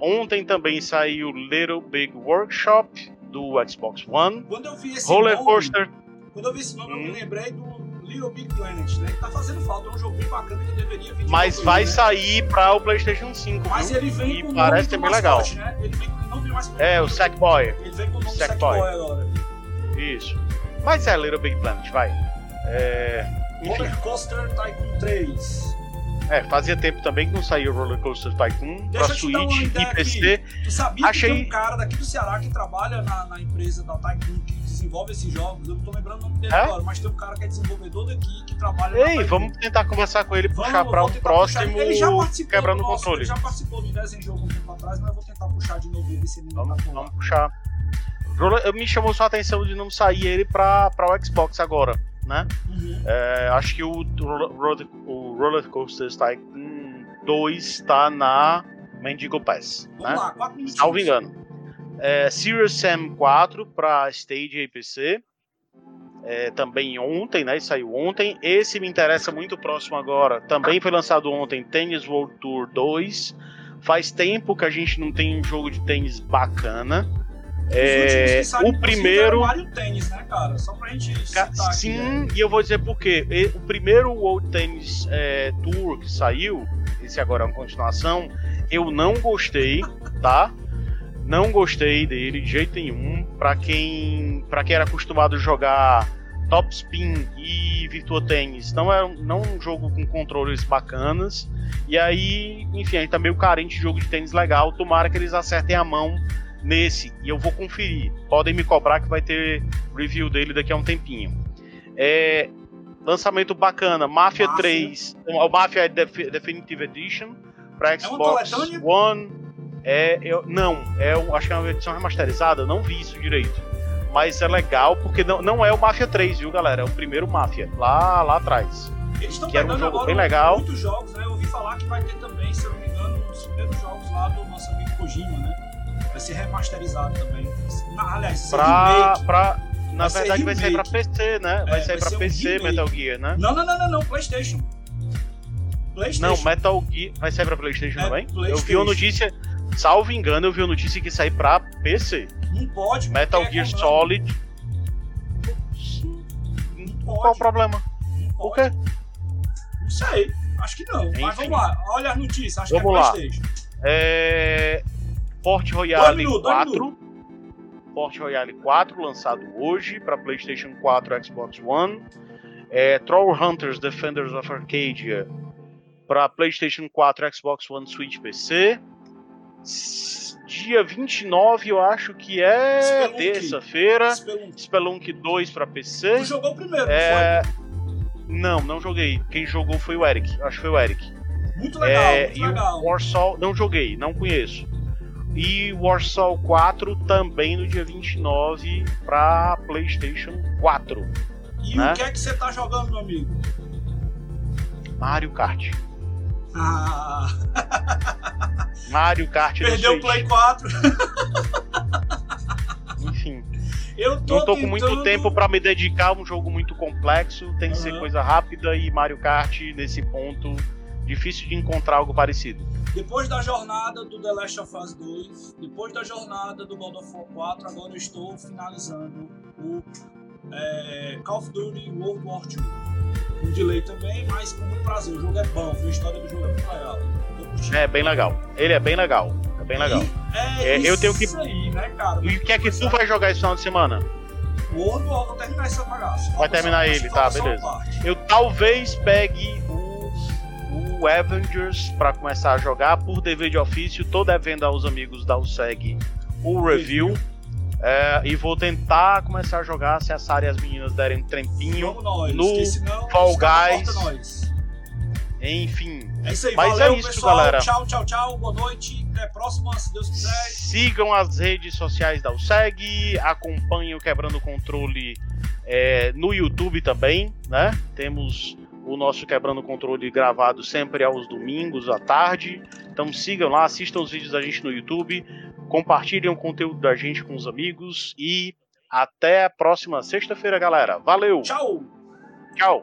Ontem também saiu Little Big Workshop do Xbox One. Quando eu vi esse Roller nome, Coaster. Quando eu vi esse nome, hum. eu me hum. lembrei do Little Big Planet, né? Que tá fazendo falta, é um jogo bem bacana que deveria vir. Mas vai né? sair para o PlayStation 5. Mas viu? ele vem e com parece ser bem legal. Né? Ele vem com não tem mais É, o Sackboy. Ele vem com o nome Sackboy. Sackboy agora. Isso. Mas é Little Big Planet, vai. É... Roller Coaster Tycoon 3. É, fazia tempo também que não saiu o Roller Coaster Tycoon Deixa pra Switch e PC. Aqui. Tu sabia Achei... que tem um cara daqui do Ceará que trabalha na, na empresa da Tycoon que desenvolve esses jogos? Eu não tô lembrando o nome dele é? agora, mas tem um cara que é desenvolvedor daqui que trabalha Ei, vamos tentar conversar com ele, puxar para um próximo ele já participou quebrando o controle. Ele já participou do Desenho Jogo um tempo atrás, mas eu vou tentar puxar de novo ele se ele não vamos, tá vamos puxar. Me chamou só a atenção de não sair ele para o Xbox agora né? Uhum. É, acho que o, o, Roller Coaster Tycoon 2 está na Mendigo Pass. Vamos né? lá, 4 minutos. Salvo engano. É, Serious Sam 4 para Stage e PC. É, também ontem, né? Saiu ontem. Esse me interessa muito próximo agora. Também foi lançado ontem Tennis World Tour 2. Faz tempo que a gente não tem um jogo de tênis bacana. É, o primeiro. Mario Tênis, né, cara? Só pra gente citar Sim, aqui, é. e eu vou dizer por quê. O primeiro World Tennis é, Tour que saiu, esse agora é uma continuação, eu não gostei, tá? Não gostei dele de jeito nenhum. Pra quem, pra quem era acostumado a jogar Top Spin e Virtua Tennis, não é não um jogo com controles bacanas. E aí, enfim, a gente tá meio carente de jogo de tênis legal. Tomara que eles acertem a mão nesse e eu vou conferir. Podem me cobrar que vai ter review dele daqui a um tempinho. É, lançamento bacana, Mafia, Mafia. 3, o Mafia Definitive Edition para é Xbox é One. É, eu, não, é, acho que é uma edição remasterizada, não vi isso direito. Mas é legal porque não, não é o Mafia 3, viu, galera? É o primeiro Mafia, lá, lá atrás. Eles estão pegando um jogo bem legal. muitos jogos, né? Eu ouvi falar que vai ter também, se eu não me engano, um dos primeiros jogos lá do nosso amigo Kojima, né? Vai ser remasterizado também. Na, aliás, pra, remake. Pra, na vai verdade, vai sair pra PC, né? Vai é, sair vai pra PC um Metal Gear, né? Não, não, não, não, não, PlayStation. PlayStation. Não, Metal Gear vai sair pra PlayStation é, também? PlayStation. Eu vi uma notícia, salvo engano, eu vi uma notícia que sai pra PC. Não pode. Metal Gear é Solid. Qual o problema? O quê? Não sei. Acho que não. Enfim. Mas vamos lá. Olha as notícias. Acho vamos que é. PlayStation. É... Port Royale minutos, 4. Port Royale 4, lançado hoje para PlayStation 4 e Xbox One. É, Troll Hunters Defenders of Arcadia para PlayStation 4, Xbox One, Switch PC. Dia 29, eu acho que é terça-feira. Spelunk. Spelunk 2 para PC. Tu jogou primeiro, é... não, não, não joguei. Quem jogou foi o Eric. Acho que foi o Eric. Muito legal, É, muito e legal. o Warsaw, não joguei, não conheço. E Warsaw 4 também no dia 29 para PlayStation 4. E né? o que é que você tá jogando, meu amigo? Mario Kart. Ah, Mario Kart perdeu o. Play 4. Enfim, Eu tô não tô com muito tempo para me dedicar a um jogo muito complexo, tem que ser Aham. coisa rápida e Mario Kart nesse ponto difícil de encontrar algo parecido. Depois da jornada do The Last of Us 2, depois da jornada do God of War 4, agora eu estou finalizando o é, Call of Duty World War II. Com delay também, mas com muito prazer. O jogo é bom, viu? a história do jogo é muito legal. Curtindo. É bem legal. Ele é bem legal. É bem legal. E É, É, eu tenho que- aí, né, cara? E o que é que tu vai jogar esse final de semana? World War, vou terminar essa bagaça. Vai terminar ele, tá, beleza. Eu talvez pegue o, o Avengers pra começar a jogar por dever de ofício. Tô devendo aos amigos da USEG o review. é, e vou tentar começar a jogar se a Sara e as meninas derem um tempinho. Vamos nós, no Fall Guys. Enfim, É isso aí, Mas valeu, é isso, pessoal. galera. Tchau, tchau, tchau. Boa noite. Até a próxima, se Deus quiser. sigam as redes sociais da USEG, acompanhem o Quebrando Controle é, no YouTube também, né? Temos o nosso Quebrando Controle gravado sempre aos domingos à tarde. Então sigam lá, assistam os vídeos da gente no YouTube, compartilhem o conteúdo da gente com os amigos e até a próxima sexta-feira, galera. Valeu, Tchau. tchau.